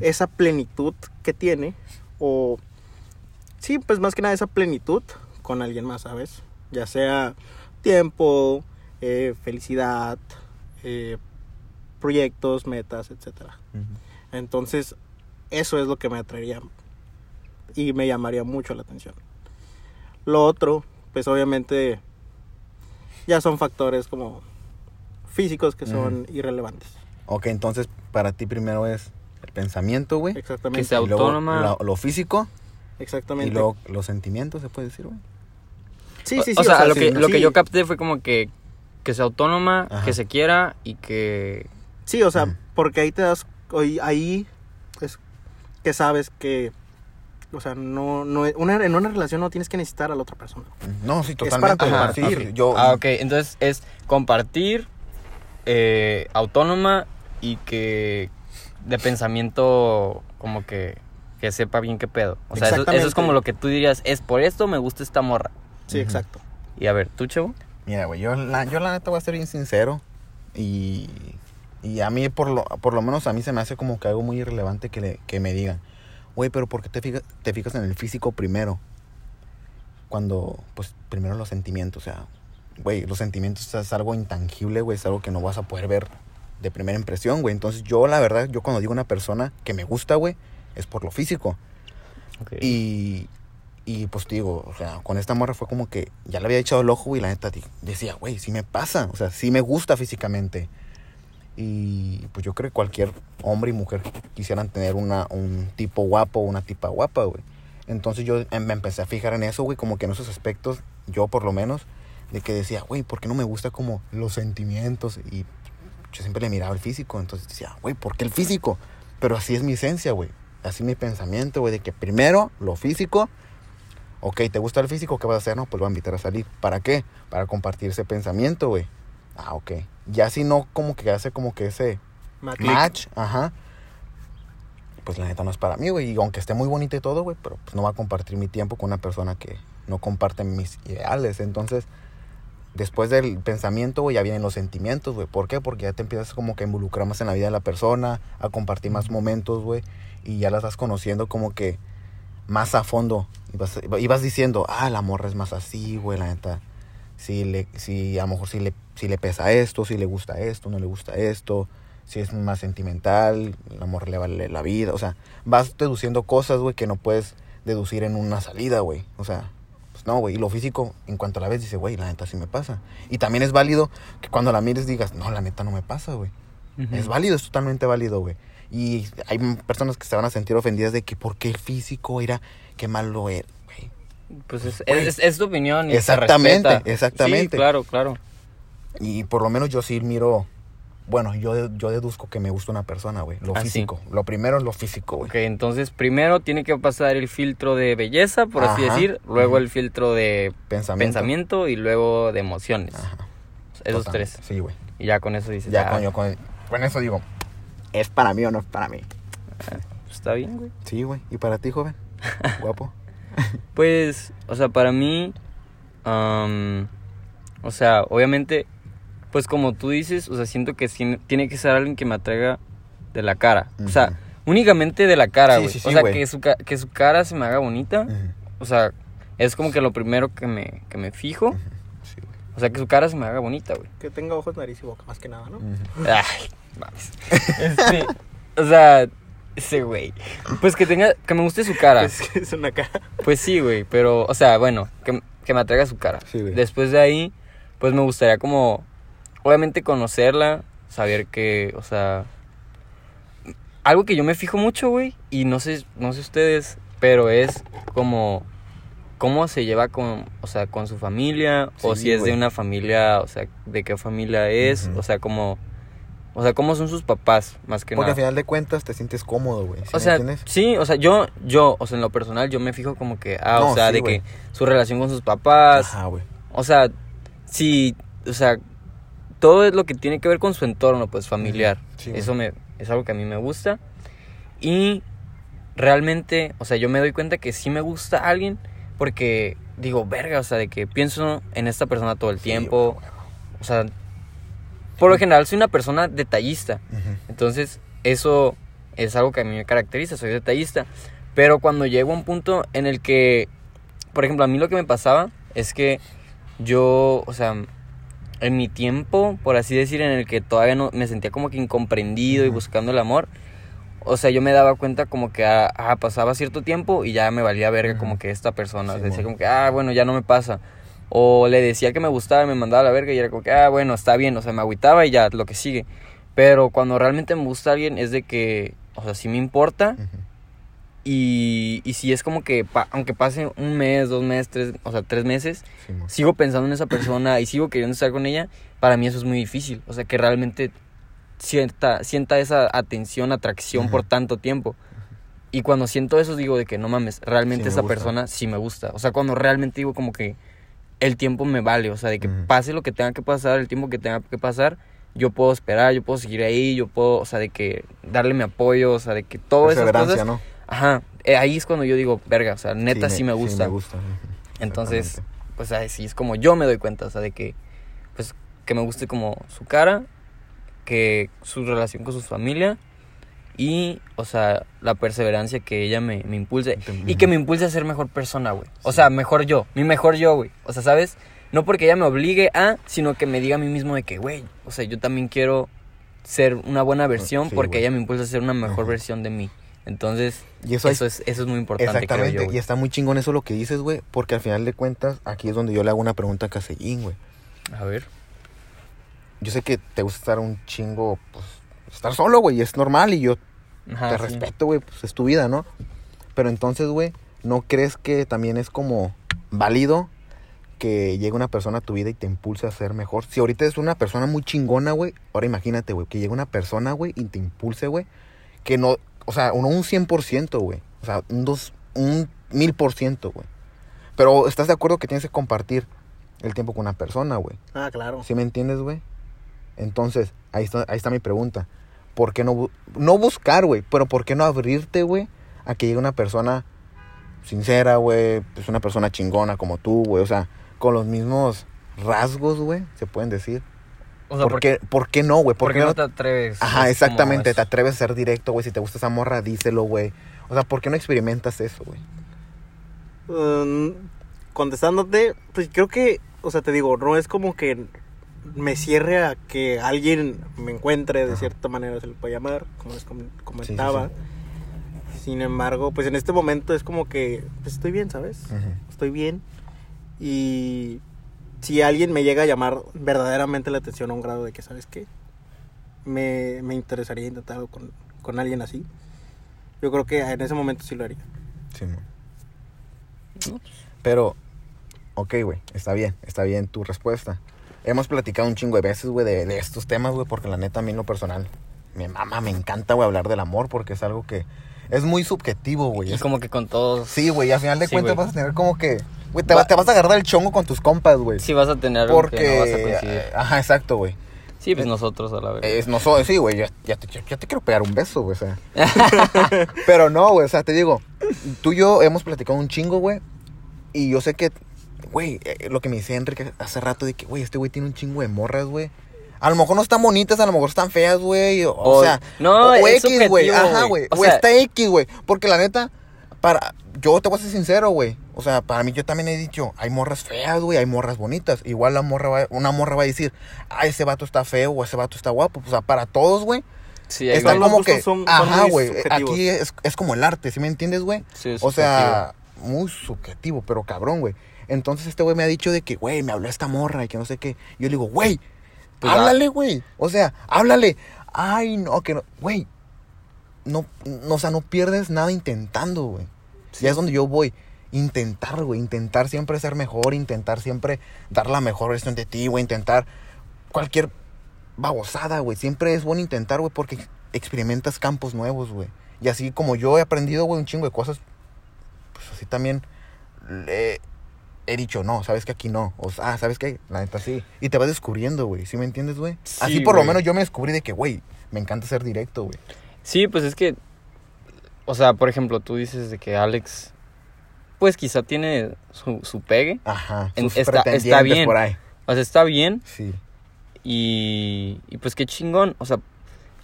esa plenitud que tiene, o sí, pues más que nada esa plenitud con alguien más, ¿sabes? Ya sea tiempo, eh, felicidad, eh, proyectos, metas, etcétera. Ujú. Entonces, eso es lo que me atraería y me llamaría mucho la atención. Lo otro, pues obviamente ya son factores como físicos que son irrelevantes. Ok, entonces para ti primero es el pensamiento, güey. Exactamente. Que sea y luego autónoma. Lo, lo físico Exactamente. y luego los sentimientos, se puede decir, güey. Sí, sí, sí. o, sea, lo, sí, que, lo que yo capté fue como que, que sea autónoma, Ajá. que se quiera y que... Sí, o sea, Mm. porque ahí te das, ahí- ahí es que sabes que, o sea, no, no, una, en una relación no tienes que necesitar a la otra persona. No, sí, para totalmente. güey. compartir. Sí, yo, Ah, ok, entonces es compartir, eh, autónoma y que de pensamiento como que, que sepa bien qué pedo. O sea, eso, eso es como lo que tú dirías, es por esto me gusta esta morra. Sí, exacto. Y a ver, ¿tú, chavo? Mira, güey, yo la, yo la neta voy a ser bien sincero. Y, y a mí, por lo, por lo menos a mí se me hace como que algo muy irrelevante que, le- que me digan, güey, pero ¿por qué te fijas, te fijas en el físico primero? Cuando, pues, primero los sentimientos, o sea, güey, los sentimientos es algo intangible, güey, es algo que no vas a poder ver de primera impresión, güey. Entonces, yo, la verdad, yo cuando digo una persona que me gusta, güey, es por lo físico. Y, y pues te digo, o sea, con esta morra fue como que ya le había echado el ojo y la neta decía, güey, sí me pasa, o sea, sí me gusta físicamente. Y pues yo creo que cualquier hombre y mujer quisieran tener una, un tipo guapo una tipa guapa, güey. Entonces yo em- me empecé a fijar en eso, güey, como que en esos aspectos, yo por lo menos, de que decía, güey, ¿por qué no me gusta como los sentimientos? Y yo siempre le miraba el físico, entonces decía, güey, ¿por qué el físico? Pero así es mi esencia, güey. Así mi pensamiento, güey, de que primero lo físico. Ok, ¿te gusta el físico? ¿Qué vas a hacer? No, pues lo voy a invitar a salir. ¿Para qué? Para compartir ese pensamiento, güey. Ah, ok. Ya si no, como que hace como que ese Match. match, ajá. Pues la neta no es para mí, güey. Y aunque esté muy bonito y todo, güey, pero pues no va a compartir mi tiempo con una persona que no comparte mis ideales. Entonces, después del pensamiento, güey, ya vienen los sentimientos, güey. ¿Por qué? Porque ya te empiezas como que a involucrar más en la vida de la persona, a compartir más momentos, güey. Y ya la estás conociendo como que más a fondo. Y vas, y vas diciendo, ah, la morra es más así, güey, la neta. Si, le, si a lo mejor si le, si le pesa esto, si le gusta esto, no le gusta esto. Si es más sentimental, la morra le vale la vida. O sea, vas deduciendo cosas, güey, que no puedes deducir en una salida, güey. O sea, pues no, güey. Y lo físico, en cuanto la ves, dice, güey, la neta sí me pasa. Y también es válido que cuando la mires digas, no, la neta no me pasa, güey. Es válido, es totalmente válido, güey. Y hay personas que se van a sentir ofendidas de que, ¿por qué el físico era? Qué malo era, güey. Pues es, Güey. es, es tu opinión y Exactamente, exactamente. Sí, claro, claro. Y por lo menos yo sí miro, bueno, yo, yo deduzco que me gusta una persona, güey. Lo Ah, sí. físico. Lo primero es lo físico, güey. Ok, entonces primero tiene que pasar el filtro de belleza, por así decir, luego el filtro de Pensamiento. pensamiento y luego de emociones. Ajá. Esos Total. tres. Sí, güey. Y ya con eso dices, Ya ah, con, yo con, con eso digo, ¿es para mí o no es para mí? pues, está bien, güey. Sí, güey. ¿Y para ti, joven? Guapo. Pues, o sea, para mí, o sea, obviamente, pues como tú dices, o sea, siento que tiene que ser alguien que me atraiga de la cara. O sea, únicamente de la cara, Sí, güey. sí, o sea, que su, que su cara se me haga bonita. O sea, es como que lo primero que me, que me fijo. Sí, güey. O sea, que su cara se me haga bonita, güey. Que tenga ojos, nariz y boca, más que nada, ¿no? Ay, mames. Este, o sea, ese güey. Pues que tenga, que me guste su cara. Es que es una cara. Pues sí, güey, pero, o sea, bueno, que, que me atraiga su cara. Sí, güey. Después de ahí, pues me gustaría como, obviamente conocerla, saber que, o sea, algo que yo me fijo mucho, güey, y no sé, no sé ustedes, pero es como cómo se lleva con, o sea, con su familia, o si es de una familia, o sea, de qué familia es, o sea, como, o sea, cómo son sus papás, más que Porque nada. al final de cuentas te sientes cómodo, güey. ¿sí O sea, sí, o sea, yo, yo, o sea, en lo personal, yo me fijo como que, ah, No, o sea, sí, de que su relación con sus papás, Ajá, güey. o sea, sí, o sea, todo es lo que tiene que ver con su entorno, pues, familiar. Sí, Eso me, es algo que a mí me gusta. Y realmente, o sea, yo me doy cuenta que sí me gusta alguien porque digo, verga, o sea, de que pienso en esta persona todo el Sí, tiempo. O sea, por lo general soy una persona detallista. Entonces, eso es algo que a mí me caracteriza, soy detallista. Pero cuando llego a un punto en el que, por ejemplo, a mí lo que me pasaba es que yo, o sea, en mi tiempo, por así decir, en el que todavía no me sentía como que incomprendido y buscando el amor, o sea, yo me daba cuenta como que ah, ah, pasaba cierto tiempo y ya me valía verga como que esta persona. Sí, decía como que, ah, bueno, ya no me pasa. O le decía que me gustaba y me mandaba a la verga y era como que, ah, bueno, está bien, o sea, me agüitaba y ya, lo que sigue. Pero cuando realmente me gusta alguien es de que, o sea, sí me importa. Y, y si es como que, pa- aunque pase un mes, dos meses, tres, o sea, tres meses, Sí, sigo pensando en esa persona y sigo queriendo estar con ella, para mí eso es muy difícil. O sea, que realmente sienta, sienta esa atención, atracción por tanto tiempo. Y cuando siento eso digo de que no mames, realmente Sí esa gusta. persona sí me gusta. O sea, cuando realmente digo como que el tiempo me vale, o sea, de que pase lo que tenga que pasar, el tiempo que tenga que pasar, yo puedo esperar, yo puedo seguir ahí, yo puedo, o sea, de que darle mi apoyo, o sea, de que todas esas cosas. ¿no? Ajá, eh, ahí es cuando yo digo, verga, o sea, neta sí me, gusta. Sí me gusta. Entonces, pues así es como yo me doy cuenta, o sea, de que, pues, que me guste como su cara, que su relación con su familia y, o sea, la perseverancia que ella me, me impulse y que me impulse a ser mejor persona, güey. O sea, mejor yo, mi mejor yo, güey. O sea, ¿sabes? No porque ella me obligue a, sino que me diga a mí mismo de que, güey, o sea, yo también quiero ser una buena versión Sí, porque ella me impulsa a ser una mejor Ajá. versión de mí. Entonces, Y eso, eso, es es, eso es muy importante, creo Exactamente, yo, y está muy chingón eso lo que dices, güey, porque al final de cuentas, aquí es donde yo le hago una pregunta a Casellín, güey. A ver. Yo sé que te gusta estar un chingo, pues, estar solo, güey, y es normal, y yo Ajá, te sí. respeto, güey, pues es tu vida, ¿no? Pero entonces, güey, ¿no crees que también es como válido que llegue una persona a tu vida y te impulse a ser mejor? Si ahorita es una persona muy chingona, güey, ahora imagínate, güey, que llegue una persona, güey, y te impulse, güey, que no, o sea, no un 100%, güey, o sea, un dos, un mil por ciento, güey. Pero estás de acuerdo que tienes que compartir el tiempo con una persona, güey. Ah, claro. ¿Sí me entiendes, güey? Entonces, ahí está, ahí está mi pregunta. ¿Por qué no, no buscar, güey? Pero ¿por qué no abrirte, güey? A que llegue una persona sincera, güey. Pues una persona chingona como tú, güey. O sea, con los mismos rasgos, güey, se pueden decir. O sea, ¿Por, porque, qué, ¿Por qué no, güey? ¿Por, ¿por qué no? no te atreves? Ajá, exactamente. Te atreves a ser directo, güey. Si te gusta esa morra, díselo, güey. O sea, ¿por qué no experimentas eso, güey? Um, contestándote, pues creo que, o sea, te digo, no es como que me cierre a que alguien me encuentre, de Ajá. cierta manera se le puede llamar, como les com- comentaba. sí. Sin embargo, pues en este momento es como que, pues estoy bien, ¿sabes? Estoy bien. Y si alguien me llega a llamar verdaderamente la atención a un grado de que, ¿sabes qué? Me, me interesaría intentar algo con, con alguien así. Yo creo que en ese momento sí lo haría. Sí, mo. Pero, ok, güey, está bien, está bien tu respuesta. Hemos platicado un chingo de veces, güey, de, de estos temas, güey, porque la neta a mí en lo personal, me mama, me encanta, güey, hablar del amor, porque es algo que es muy subjetivo, güey. Es- como que con todos. Sí, güey, y al final de Sí, cuentas vas a tener como que, güey, te, va- te vas a agarrar el chongo con tus compas, güey. Sí vas a tener porque, que no vas a coincidir. ajá, exacto, güey. Sí, pues nosotros a la vez. Es, no soy, sí, güey, ya, ya te, ya te quiero pegar un beso, güey, o sea. Pero no, güey, o sea, te digo, tú y yo hemos platicado un chingo, güey, y yo sé que, güey, eh, lo que me decía Enrique hace rato de que, güey, este güey tiene un chingo de morras, güey. A lo mejor no están bonitas, a lo mejor están feas, güey, o, o O- sea, no, o es X, güey, ajá, güey. O güey, sea- está X, güey, porque la neta, para, yo te voy a ser sincero, güey, o sea, para mí yo también he dicho, hay morras feas, güey, hay morras bonitas, igual la morra va, una morra va a decir, ah, ese vato está feo o ese vato está guapo, o sea, para todos, güey, sí, hay Está como que, son- ajá, güey, aquí es, es como el arte, ¿sí me entiendes, güey? Sí, o sea, muy subjetivo, pero cabrón, güey. Entonces este güey me ha dicho de que, güey, me habló esta morra y que no sé qué. Yo le digo, güey, Pues, háblale, güey. O sea, háblale. Ay, no, que no, güey. No, no, o sea, no pierdes nada intentando, güey. Sí. Ya es donde yo voy. Intentar, güey. Intentar siempre ser mejor. Intentar siempre dar la mejor versión de ti, güey. Intentar cualquier babosada, güey. Siempre es bueno intentar, güey, porque experimentas campos nuevos, güey. Y así como yo he aprendido, güey, un chingo de cosas, pues así también le he dicho, no, sabes que aquí no. O sea, ah, sabes que la neta sí. Y te vas descubriendo, güey. ¿Sí me entiendes, güey? Sí, así por lo menos yo me descubrí de que, güey, me encanta ser directo, güey. Sí, pues es que, o sea, por ejemplo, tú dices de que Alex, pues quizá tiene su, su pegue. Ajá. En- está- está bien. por ahí. O sea, está bien Sí. y, y pues qué chingón. O sea,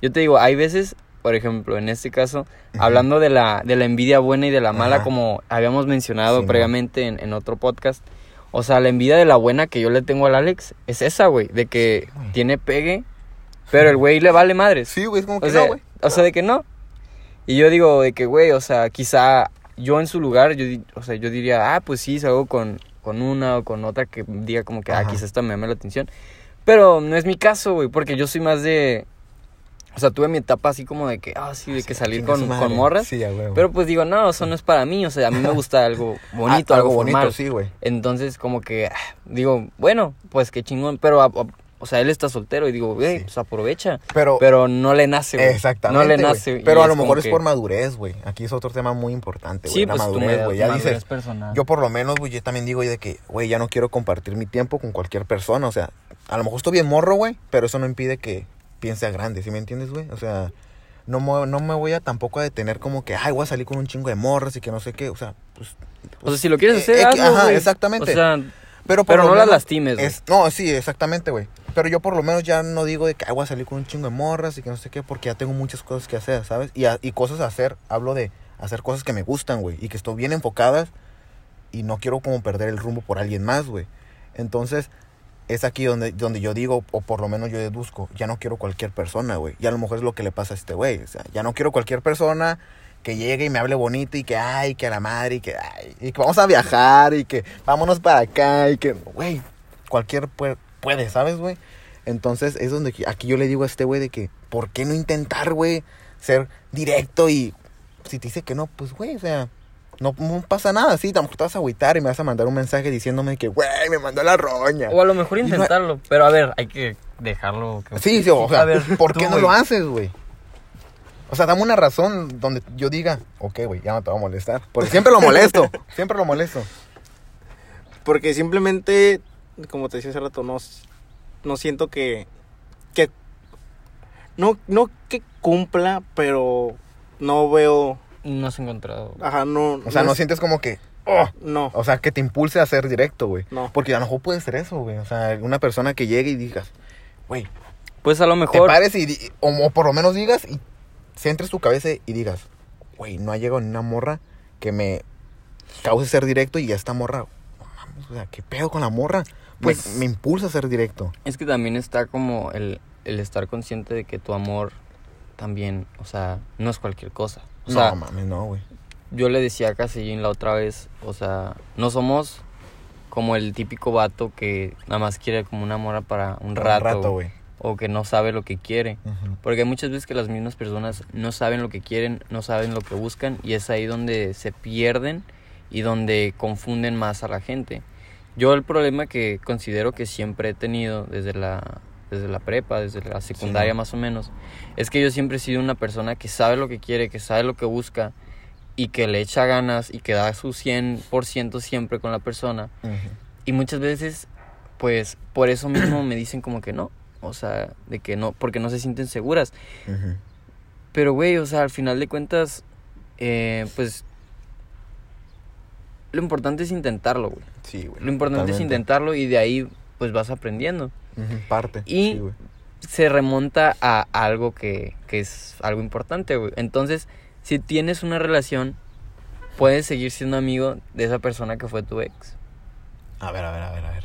yo te digo, hay veces, por ejemplo, en este caso, hablando de la, de la envidia buena y de la mala, Ajá. como habíamos mencionado Sí, previamente en, en otro podcast. O sea, la envidia de la buena que yo le tengo al Alex es esa, güey, de que Sí, tiene pegue, pero el güey le vale madres. Sí, güey, es como que O sea, no, güey. o sea, de que no. Y yo digo de que, güey, o sea, quizá yo en su lugar, yo, o sea, yo diría, ah, pues sí, salgo con, con una o con otra que diga como que, ah, Ajá. quizá esta me llame la atención. Pero no es mi caso, güey, porque yo soy más de, O sea, tuve mi etapa así como de que, ah, sí, de que salir Chinga su con, con morras. Sí. Pero pues digo, no, eso no es para mí. O sea, a mí me gusta algo bonito, Ah, algo, algo bonito, formal. sí, güey. Entonces, como que, ah, digo, bueno, pues qué chingón. Pero, a- a- o sea, él está soltero y digo, güey, Sí. pues aprovecha. Pero, Pero no le nace, güey. exactamente. No le nace. y Pero a lo mejor es que- por madurez, güey. Aquí es otro tema muy importante, güey. Sí, la pues madurez, mad- güey. Ya dices, personal. yo por lo menos, güey, yo también digo de que, güey, ya no quiero compartir mi tiempo con cualquier persona. O sea, a lo mejor estoy bien morro, güey, pero eso no impide que piense a grande, ¿sí me entiendes, güey? O sea, no me, no me voy a tampoco a detener como que, ay, voy a salir con un chingo de morras y que no sé qué. O sea, pues... O sea, si lo quieres eh, hacer, eh, hazlo, ajá, exactamente. O sea, Pero, por pero no las lastimes, güey. es- no, sí, exactamente, güey. Pero yo por lo menos ya no digo de que "Ay, voy a salir con un chingo de morras y que no sé qué, porque ya tengo muchas cosas que hacer, ¿sabes? Y, a- y cosas a hacer, hablo de hacer cosas que me gustan, güey, y que estoy bien enfocadas y no quiero como perder el rumbo por alguien más, güey. Entonces, es aquí donde, donde yo digo, o por lo menos yo deduzco, ya no quiero cualquier persona, güey. Y a lo mejor es lo que le pasa a este güey. O sea, ya no quiero cualquier persona que llegue y me hable bonito y que, ay, que a la madre, y que, ay, y que vamos a viajar y que vámonos para acá y que, güey, cualquier puede, puede ¿sabes, güey? Entonces es donde aquí yo le digo a este güey de que, ¿por qué no intentar, güey, ser directo y si te dice que no, pues, güey, o sea, no, no pasa nada, sí, tampoco te vas a agüitar y me vas a mandar un mensaje diciéndome que, güey, me mandó la roña. O a lo mejor no- intentarlo. Pero a ver, hay que dejarlo. que- Sí, sí, o sea, A ver, ¿por tú, qué no lo haces, güey? O sea, dame una razón donde yo diga, ok, güey, ya no te voy a molestar. Porque siempre lo molesto, siempre lo molesto. Porque simplemente, como te decía hace rato, no, no siento que, que no, no que cumpla, pero no veo, No has encontrado. ajá, no, O sea, no es- sientes como que, oh, no, o sea, que te impulse a ser directo, güey. no, Porque a lo mejor puede ser eso, güey. O sea, una persona que llegue y digas, güey, Pues a lo te mejor. pares y, o, o por lo menos digas y centres tu cabeza y digas, güey, no ha llegado ni una morra que me cause ser directo y esta morra, o sea, ¿qué pedo con la morra? Pues Pues- me impulsa a ser directo. Es que también está como el, el estar consciente de que tu amor también, o sea, no es cualquier cosa. O sea, no mames, no, güey. yo le decía a Casillín la otra vez, o sea, no somos como el típico vato que nada más quiere como una mora para un rato, güey. O que no sabe lo que quiere. Ujú. Porque hay muchas veces que las mismas personas no saben lo que quieren, no saben lo que buscan y es ahí donde se pierden y donde confunden más a la gente. Yo el problema que considero que siempre he tenido desde la, desde la prepa, desde la secundaria Sí. más o menos, es que yo siempre he sido una persona que sabe lo que quiere, que sabe lo que busca y que le echa ganas y que da su 100% siempre con la persona. Ujú. Y muchas veces, pues por eso mismo me dicen como que no. O sea, de que no, porque no se sienten seguras. Pero, güey, o sea, al final de cuentas, eh, pues lo importante es intentarlo, güey. Sí, güey. Lo importante es intentarlo y de ahí, pues vas aprendiendo. Parte. Y- Sí. Se remonta a algo que, que es algo importante, güey. Entonces, si tienes una relación, puedes seguir siendo amigo de esa persona que fue tu ex. A ver, a ver, a ver, a ver.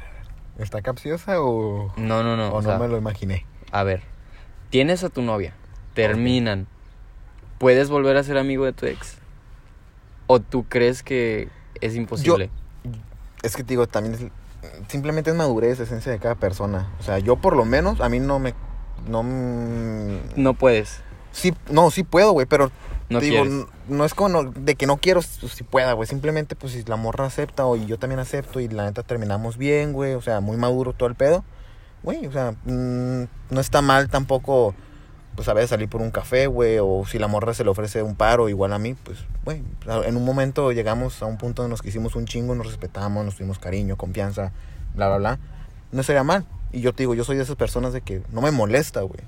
¿Está capciosa o, No, no, no. o o no sea, me lo imaginé? A ver, tienes a tu novia, terminan, ¿puedes volver a ser amigo de tu ex? ¿O tú crees que es imposible? Es que te digo, también es- simplemente es madurez, esencia de cada persona. O sea, yo por lo menos, a mí no me... No, No puedes, sí, no, sí puedo, güey, pero no te digo, no es como no- de que no quiero, pues, si pueda, güey. Simplemente, pues, si la morra acepta o y yo también acepto y la neta terminamos bien, güey. O sea, muy maduro todo el pedo. Güey, o sea, mm, no está mal tampoco, pues, a veces salir por un café, güey. O si la morra se le ofrece un paro igual a mí, pues, güey. En un momento llegamos a un punto en los que hicimos un chingo, nos respetamos, nos tuvimos cariño, confianza, bla, bla, bla. No sería mal. Y yo te digo, yo soy de esas personas de que no me molesta, güey.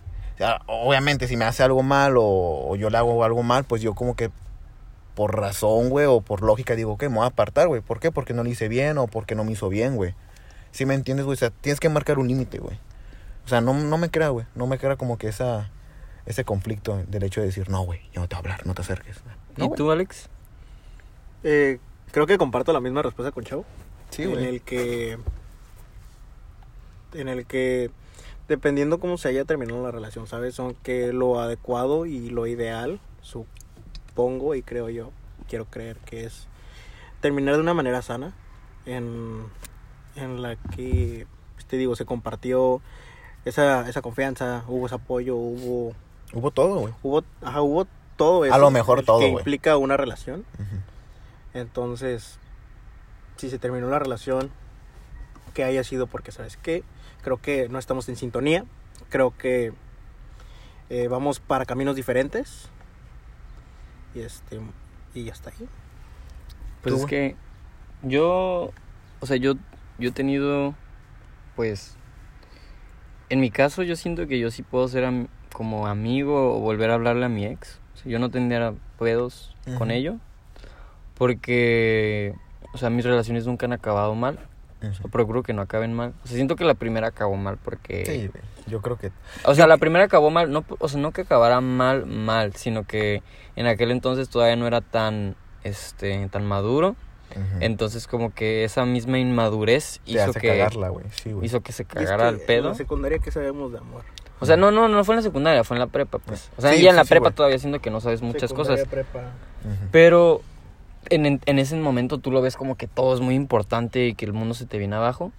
Sea, obviamente, si me hace algo mal o, o yo le hago algo mal, pues yo como que por razón, güey, o por lógica digo, que me voy a apartar, güey. ¿Por qué? Porque no lo hice bien o porque no me hizo bien, güey. ¿Sí me entiendes, güey? O sea, tienes que marcar un límite, güey. O sea, no, no me crea, güey. No me crea como que esa, ese conflicto del hecho de decir, no, güey, yo no te voy a hablar, no te acerques. No, ¿Y tú, Alex? Eh, creo que comparto la misma respuesta con Chavo. Sí, en güey. el que en el que dependiendo cómo se haya terminado la relación, ¿sabes? Son que lo adecuado y lo ideal, supongo y creo yo, quiero creer que es terminar de una manera sana en, en la que pues, te digo, se compartió esa, esa confianza, hubo ese apoyo, hubo Hubo todo, güey. Hubo, ajá, hubo todo eso. A lo mejor todo, Que implica una relación. Entonces, si se terminó la relación, que haya sido porque, ¿sabes qué? Creo que no estamos en sintonía. Creo que eh, vamos para caminos diferentes. Y este y hasta ahí. Pues ¿Tú, es que yo, o sea, yo, yo he tenido, pues, en mi caso yo siento que yo sí puedo ser am- como amigo o volver a hablarle a mi ex. O sea, yo no tendría pedos con ello. Porque, o sea, mis relaciones nunca han acabado mal. O procuro que no acaben mal. O sea, siento que la primera acabó mal porque... Sí. Yo creo que. O sea, la primera acabó mal, no, o sea, no que acabara mal, mal, sino que en aquel entonces todavía no era tan, este, tan maduro. Entonces como que esa misma inmadurez te hizo hace que, cagarla, güey. Sí, güey. hizo que se Y es cagara que el pedo. En la secundaria que sabemos de amor. O sea, no, no, no fue en la secundaria, fue en la prepa, pues. O sea, Sí, ya en la sí, prepa todavía siento que no sabes muchas Secundaria, cosas. prepa. Ujú. Pero en, en, en ese momento tú lo ves como que todo es muy importante y que el mundo se te viene abajo.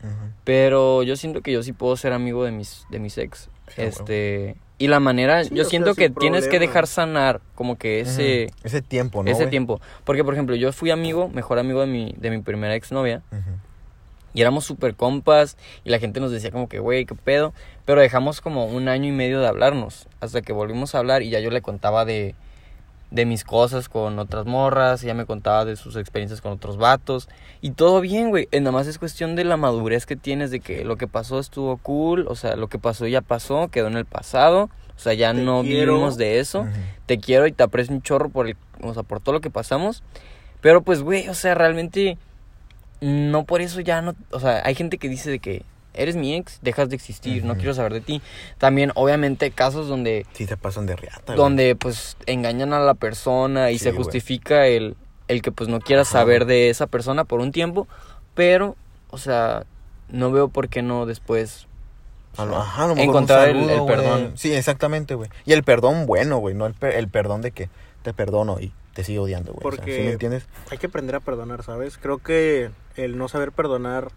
Pero yo siento que yo sí puedo ser amigo de mis, de mis ex. Sí, a huevo. este. Y la manera, Sí, yo sea, siento que tienes que dejar sanar como que ese. Ese tiempo, ¿no? ese tiempo. Porque, por ejemplo, yo fui amigo, mejor amigo de mi, de mi primera exnovia. Ujú. Y éramos súper compas. Y la gente nos decía como que, güey, qué pedo. Pero dejamos como un año y medio de hablarnos. Hasta que volvimos a hablar y ya yo le contaba de, de mis cosas con otras morras. Ella me contaba de sus experiencias con otros vatos. Y todo bien, güey. Eh, Nada más es cuestión de la madurez que tienes. De que lo que pasó estuvo cool. O sea, lo que pasó ya pasó. Quedó en el pasado. O sea, ya Te no quiero. vivimos de eso te quiero y te aprecio un chorro por el, o sea, por todo lo que pasamos. Pero pues, güey, o sea, realmente no por eso ya no, o sea, hay gente que dice de que eres mi ex, dejas de existir, no Ujú. quiero saber de ti. También, obviamente, casos donde, Sí, te pasan de riata, güey. donde pues engañan a la persona y Sí, se güey. justifica el, el que pues no quieras Ajá. saber de esa persona por un tiempo, pero, o sea, no veo por qué no después A lo- ajá, a lo mejor encontrar un el- el güey. perdón. Sí, exactamente, güey. Y el perdón bueno, güey. No el, per- el perdón de que te perdono y te sigo odiando, güey. O sea, Porque- ¿Sí me entiendes? Hay que aprender a perdonar, ¿sabes? Creo que el no saber perdonar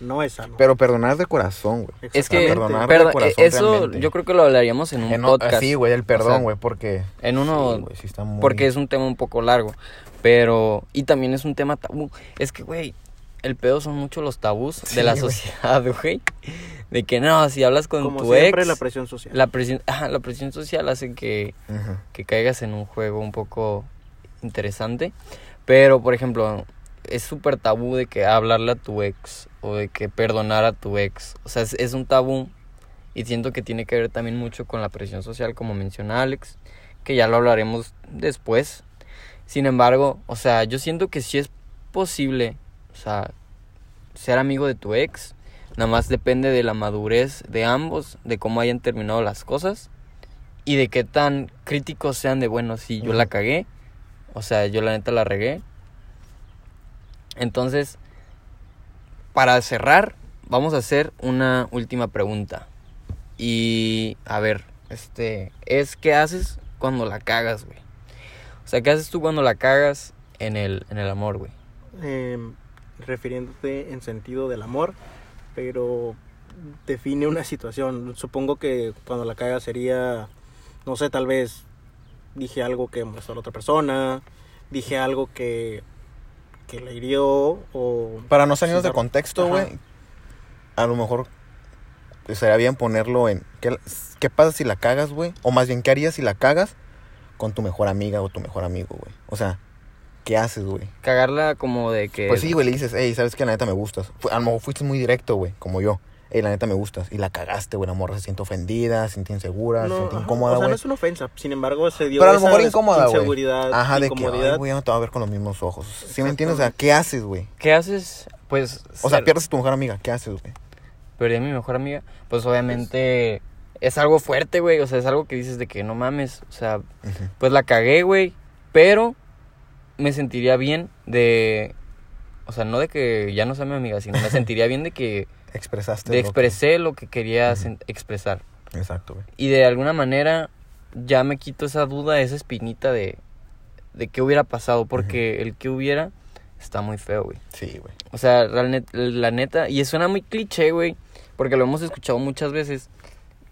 no es sano. Pero perdonar de corazón, güey. Es que, perdonar de corazón eso realmente. yo creo que lo hablaríamos en un En podcast. Sí, güey, el O perdón, sea, güey, porque... En uno, Sí, güey, sí está muy... porque es un tema un poco largo. Pero, y también es un tema tabú. Es que, güey, el pedo son mucho los tabús Sí, de la sociedad, güey. De que no, si hablas con Como tu siempre, ex, la presión social. la presión, ajá, la presión social hace que, que caigas en un juego un poco interesante. Pero, por ejemplo, es súper tabú de que hablarle a tu ex o de que perdonar a tu ex. O sea, es, es un tabú y siento que tiene que ver también mucho con la presión social, como menciona Alex, que ya lo hablaremos después. Sin embargo, o sea, yo siento que sí es posible, o sea, ser amigo de tu ex. Nada más depende de la madurez de ambos, de cómo hayan terminado las cosas y de qué tan críticos sean de, bueno, si yo la cagué, o sea, yo la neta la regué. Entonces, para cerrar, vamos a hacer una última pregunta. Y, a ver, este, es ¿qué haces cuando la cagas, güey? O sea, ¿qué haces tú cuando la cagas en el, en el amor, güey? Em, refiriéndote en sentido del amor, pero define una situación. Supongo que cuando la caga sería, no sé, tal vez dije algo que molestó a la otra persona, dije algo que, que le hirió o... Para no salirnos de contexto, güey, a lo mejor estaría bien ponerlo en... ¿qué, ¿Qué pasa si la cagas, güey? O más bien, ¿qué harías si la cagas con tu mejor amiga o tu mejor amigo, güey? O sea, ¿qué haces, güey? Cagarla como de que... Pues sí, güey, le dices, hey, ¿sabes qué? La neta me gustas. A lo mejor fuiste muy directo, güey, como yo. Hey, la neta me gustas. Y la cagaste, güey. La morra se siente ofendida, se siente insegura, se No, siente ajá, incómoda, o sea, güey. no es una ofensa. Sin embargo, se dio Pero a lo mejor incómoda, güey. inseguridad, Ajá, de que, güey, ya no te va a ver con los mismos ojos. ¿Sí me entiendes? O sea, ¿qué haces, güey? ¿Qué haces? Pues... O sea, ser- pierdes a tu mejor amiga. ¿Qué haces, güey? perdí a mi mejor amiga, pues obviamente es algo fuerte, güey. O sea, es algo que dices de que no mames. O sea, pues la cagué, güey. Pero me sentiría bien de. O sea, no de que ya no sea mi amiga, sino me sentiría bien de que. Expresaste. De lo que- expresé lo que quería sen- expresar. Exacto, güey. Y de alguna manera ya me quito esa duda, esa espinita de. De qué hubiera pasado. Porque el que hubiera está muy feo, güey. Sí, güey. O sea, la, net- la neta, y suena muy cliché, güey, porque lo hemos escuchado muchas veces,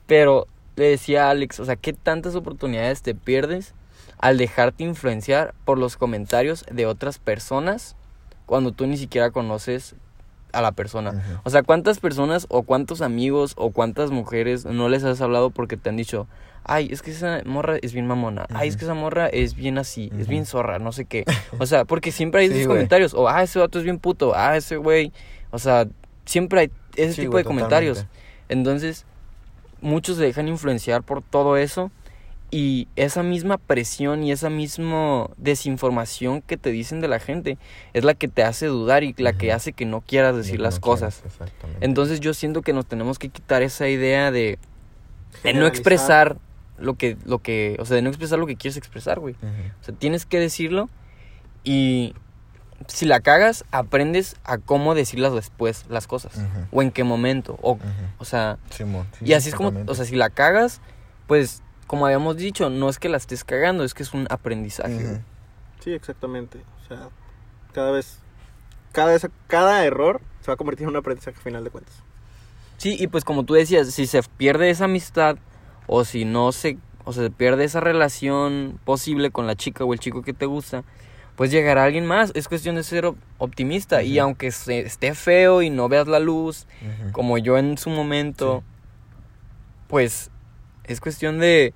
pero le decía a Alex, o sea, ¿qué tantas oportunidades te pierdes al dejarte influenciar por los comentarios de otras personas cuando tú ni siquiera conoces a la persona? O sea, ¿cuántas personas o cuántos amigos o cuántas mujeres no les has hablado porque te han dicho, ay, es que esa morra es bien mamona, ay, es que esa morra es bien así, es bien zorra, no sé qué. O sea, porque siempre hay Sí, esos comentarios, o ah, ese vato es bien puto, ah, ese güey, o sea, siempre hay ese Sí, tipo de comentarios. Entonces, muchos se dejan influenciar por todo eso y esa misma presión y esa misma desinformación que te dicen de la gente es la que te hace dudar y la que hace que no quieras decir No las cosas. Exactamente. Entonces yo siento que nos tenemos que quitar esa idea de, de no expresar lo que, lo que, o sea, de no expresar lo que quieres expresar, güey. O sea, tienes que decirlo y si la cagas, aprendes a cómo decirlas después, las cosas. O en qué momento. O, o sea, sí, y así es como, o sea, si la cagas, pues, como habíamos dicho, no es que la estés cagando, es que es un aprendizaje. Ujú. güey. Sí, exactamente. O sea, cada vez, cada vez, cada error se va a convertir en un aprendizaje a final de cuentas. Sí, y pues como tú decías, si se pierde esa amistad o si no se, o se pierde esa relación posible con la chica o el chico que te gusta, pues llegará alguien más. Es cuestión de ser op- optimista. Y Ujú. aunque se, esté feo y no veas la luz, Ujú. como yo en su momento, pues es cuestión de,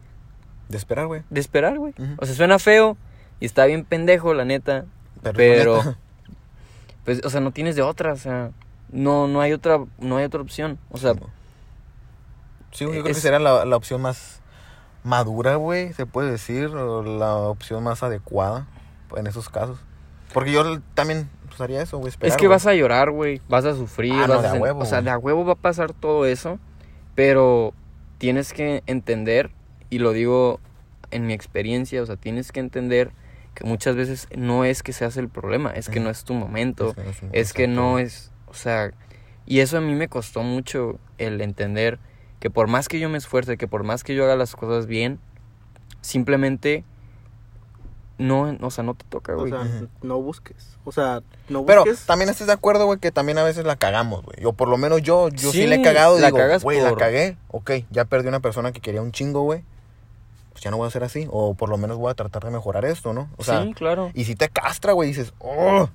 De esperar, güey. de esperar, güey. O sea, suena feo y está bien pendejo, la neta. Pero, Pero, la neta, pues, o sea, no tienes de otra, o sea, no, no hay otra, no hay otra opción. O sea, Sí, yo creo es- que sería la, la opción más madura, güey, se puede decir, o la opción más adecuada en esos casos. Porque yo también haría eso, güey, es que vas a llorar, güey, vas a sufrir, Ah, vas no, de a huevo, o sea, de a huevo va a pasar todo eso, pero tienes que entender, y lo digo en mi experiencia, o sea, tienes que entender que muchas veces no es que seas el problema, es que no es tu momento, Es que no es es que no es, o sea, y eso a mí me costó mucho el entender que por más que yo me esfuerce, que por más que yo haga las cosas bien, simplemente no, o sea, no te toca, O güey. sea, Ujú. no busques. O sea, no Pero busques. también estás de acuerdo, güey, que también a veces la cagamos, güey. O por lo menos yo, yo sí, Sí, le he cagado y la digo, cagas güey, la cagué. Ok, ya perdí una persona que quería un chingo, güey. Pues ya no voy a ser así. O por lo menos voy a tratar de mejorar esto, ¿no? O sea, sí, claro. y si te castra, güey, dices, oh.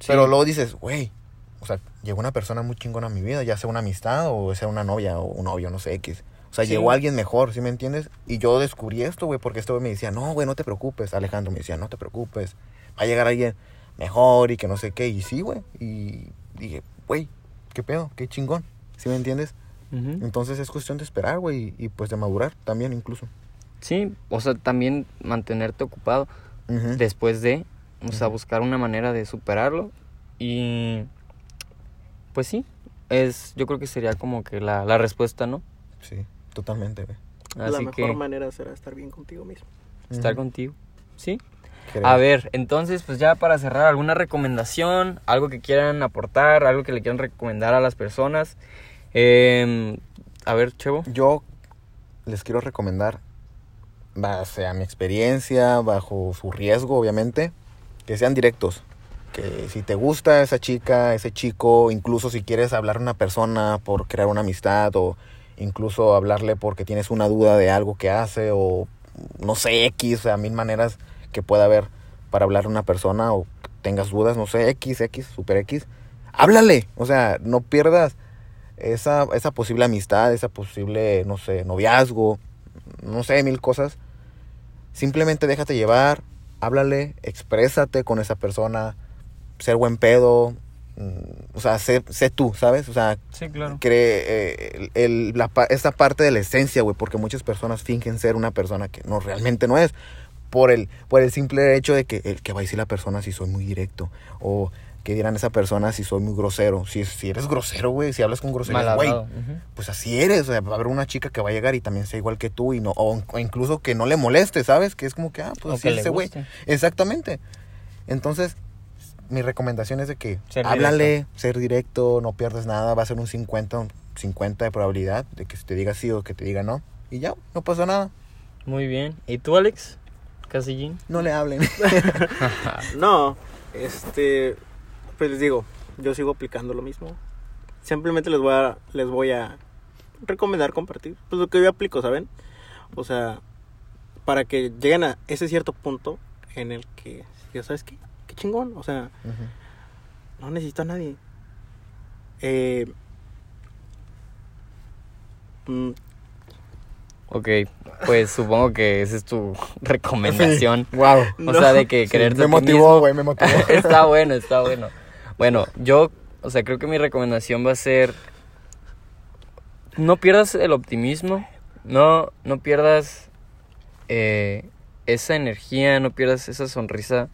Sí. Pero luego dices, güey, o sea, llegó una persona muy chingona a mi vida, ya sea una amistad o sea una novia o un novio, no sé, X. O sea, Sí. llegó alguien mejor, ¿sí me entiendes? Y yo descubrí esto, güey, porque este güey me decía, no, güey, no te preocupes. Alejandro me decía, no te preocupes. Va a llegar alguien mejor y que no sé qué. Y sí, güey. Y dije, güey, qué pedo, qué chingón. ¿Sí me entiendes? Entonces es cuestión de esperar, güey, y, y, pues de madurar también incluso. Sí, o sea, también mantenerte ocupado después de, o sea, buscar una manera de superarlo y pues sí, es yo creo que sería como que la, la respuesta, ¿no? Sí, totalmente, güey. la mejor que manera será estar bien contigo mismo. estar contigo. Sí. Creo. A ver, entonces pues ya para cerrar alguna recomendación, algo que quieran aportar, algo que le quieran recomendar a las personas. Em, a ver, Chevo. Yo les quiero recomendar, base a mi experiencia, bajo su riesgo, obviamente, que sean directos. Que si te gusta esa chica, ese chico, incluso si quieres hablar a una persona por crear una amistad o incluso hablarle porque tienes una duda de algo que hace o no sé, X, o sea, mil maneras que pueda haber para hablar a una persona o tengas dudas, no sé, X, X, super X, háblale, o sea, no pierdas esa, esa posible amistad, esa posible, no sé, noviazgo, no sé, mil cosas. Simplemente déjate llevar, háblale, exprésate con esa persona, ser buen pedo, o sea, sé, sé tú, ¿sabes? O sea, Sí, claro. cree eh, el, la, esta parte de la esencia, güey, porque muchas personas fingen ser una persona que no realmente no es. Por el, por el simple hecho de que el que va a decir la persona si soy muy directo. O que dirán esa persona si soy muy grosero. Si, si eres grosero, güey, si hablas con grosería, güey, hablado. Ujú. pues así eres. O sea, va a haber una chica que va a llegar y también sea igual que tú. y no O, o incluso que no le moleste, ¿sabes? Que es como que, ah, pues O así que es ese güey. Exactamente. Entonces, mi recomendación es de que Ser háblale, ser directo, no pierdes nada, va a ser un 50, un 50 de probabilidad de que te diga sí o que te diga no. Y ya, no pasa nada. Muy bien. ¿Y tú, Alex? Casillín. No le hablen. No, este, pues les digo, yo sigo aplicando lo mismo. Simplemente les voy a, les voy a recomendar compartir, pues lo que yo aplico, ¿saben? O sea, para que lleguen a ese cierto punto en el que, ya sabes qué, qué chingón. O sea, no necesito a nadie. Eh, mm, Ok, pues supongo que esa es tu recomendación. Wow. O sea, de que Sí, quererte me motivó, güey, me motivó. está bueno, está bueno. Bueno, yo, o sea, creo que mi recomendación va a ser no pierdas el optimismo, no, no pierdas eh, esa energía, no pierdas esa sonrisa,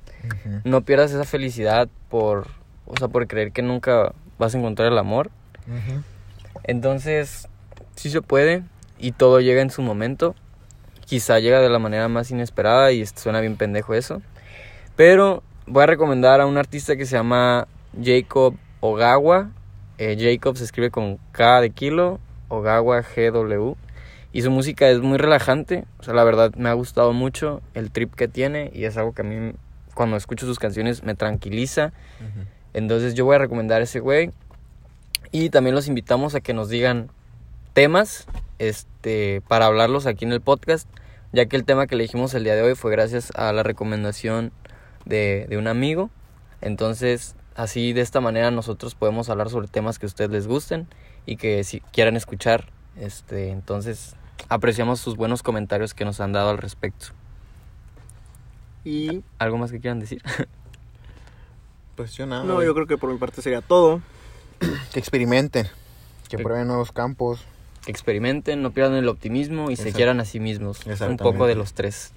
No pierdas esa felicidad por, o sea, por creer que nunca vas a encontrar el amor. Entonces, sí se puede y todo llega en su momento. Quizá llega de la manera más inesperada y suena bien pendejo eso. Pero voy a recomendar a un artista que se llama Jacob Ogawa. Eh, Jacob se escribe con K de kilo, Ogawa GW. Y su música es muy relajante. O sea, la verdad me ha gustado mucho el trip que tiene y es algo que a mí cuando escucho sus canciones me tranquiliza. Entonces yo voy a recomendar ese güey. Y también los invitamos a que nos digan temas este, para hablarlos aquí en el podcast. Ya que el tema que elegimos el día de hoy fue gracias a la recomendación de, de un amigo. Entonces, así de esta manera nosotros podemos hablar sobre temas que a ustedes les gusten y que si quieran escuchar. Este, entonces, apreciamos sus buenos comentarios que nos han dado al respecto. Y ¿Algo más que quieran decir? Pues yo nada. no, yo creo que por mi parte sería todo. Que experimenten. Que Que- prueben nuevos campos. que experimenten, no pierdan el optimismo y se quieran a sí mismos. Un poco de los tres.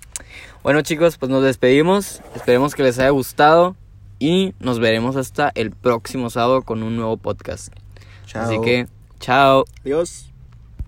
Bueno chicos, pues nos despedimos. Esperemos que les haya gustado y nos veremos hasta el próximo sábado con un nuevo podcast. Chao. Así que, chao. Adiós.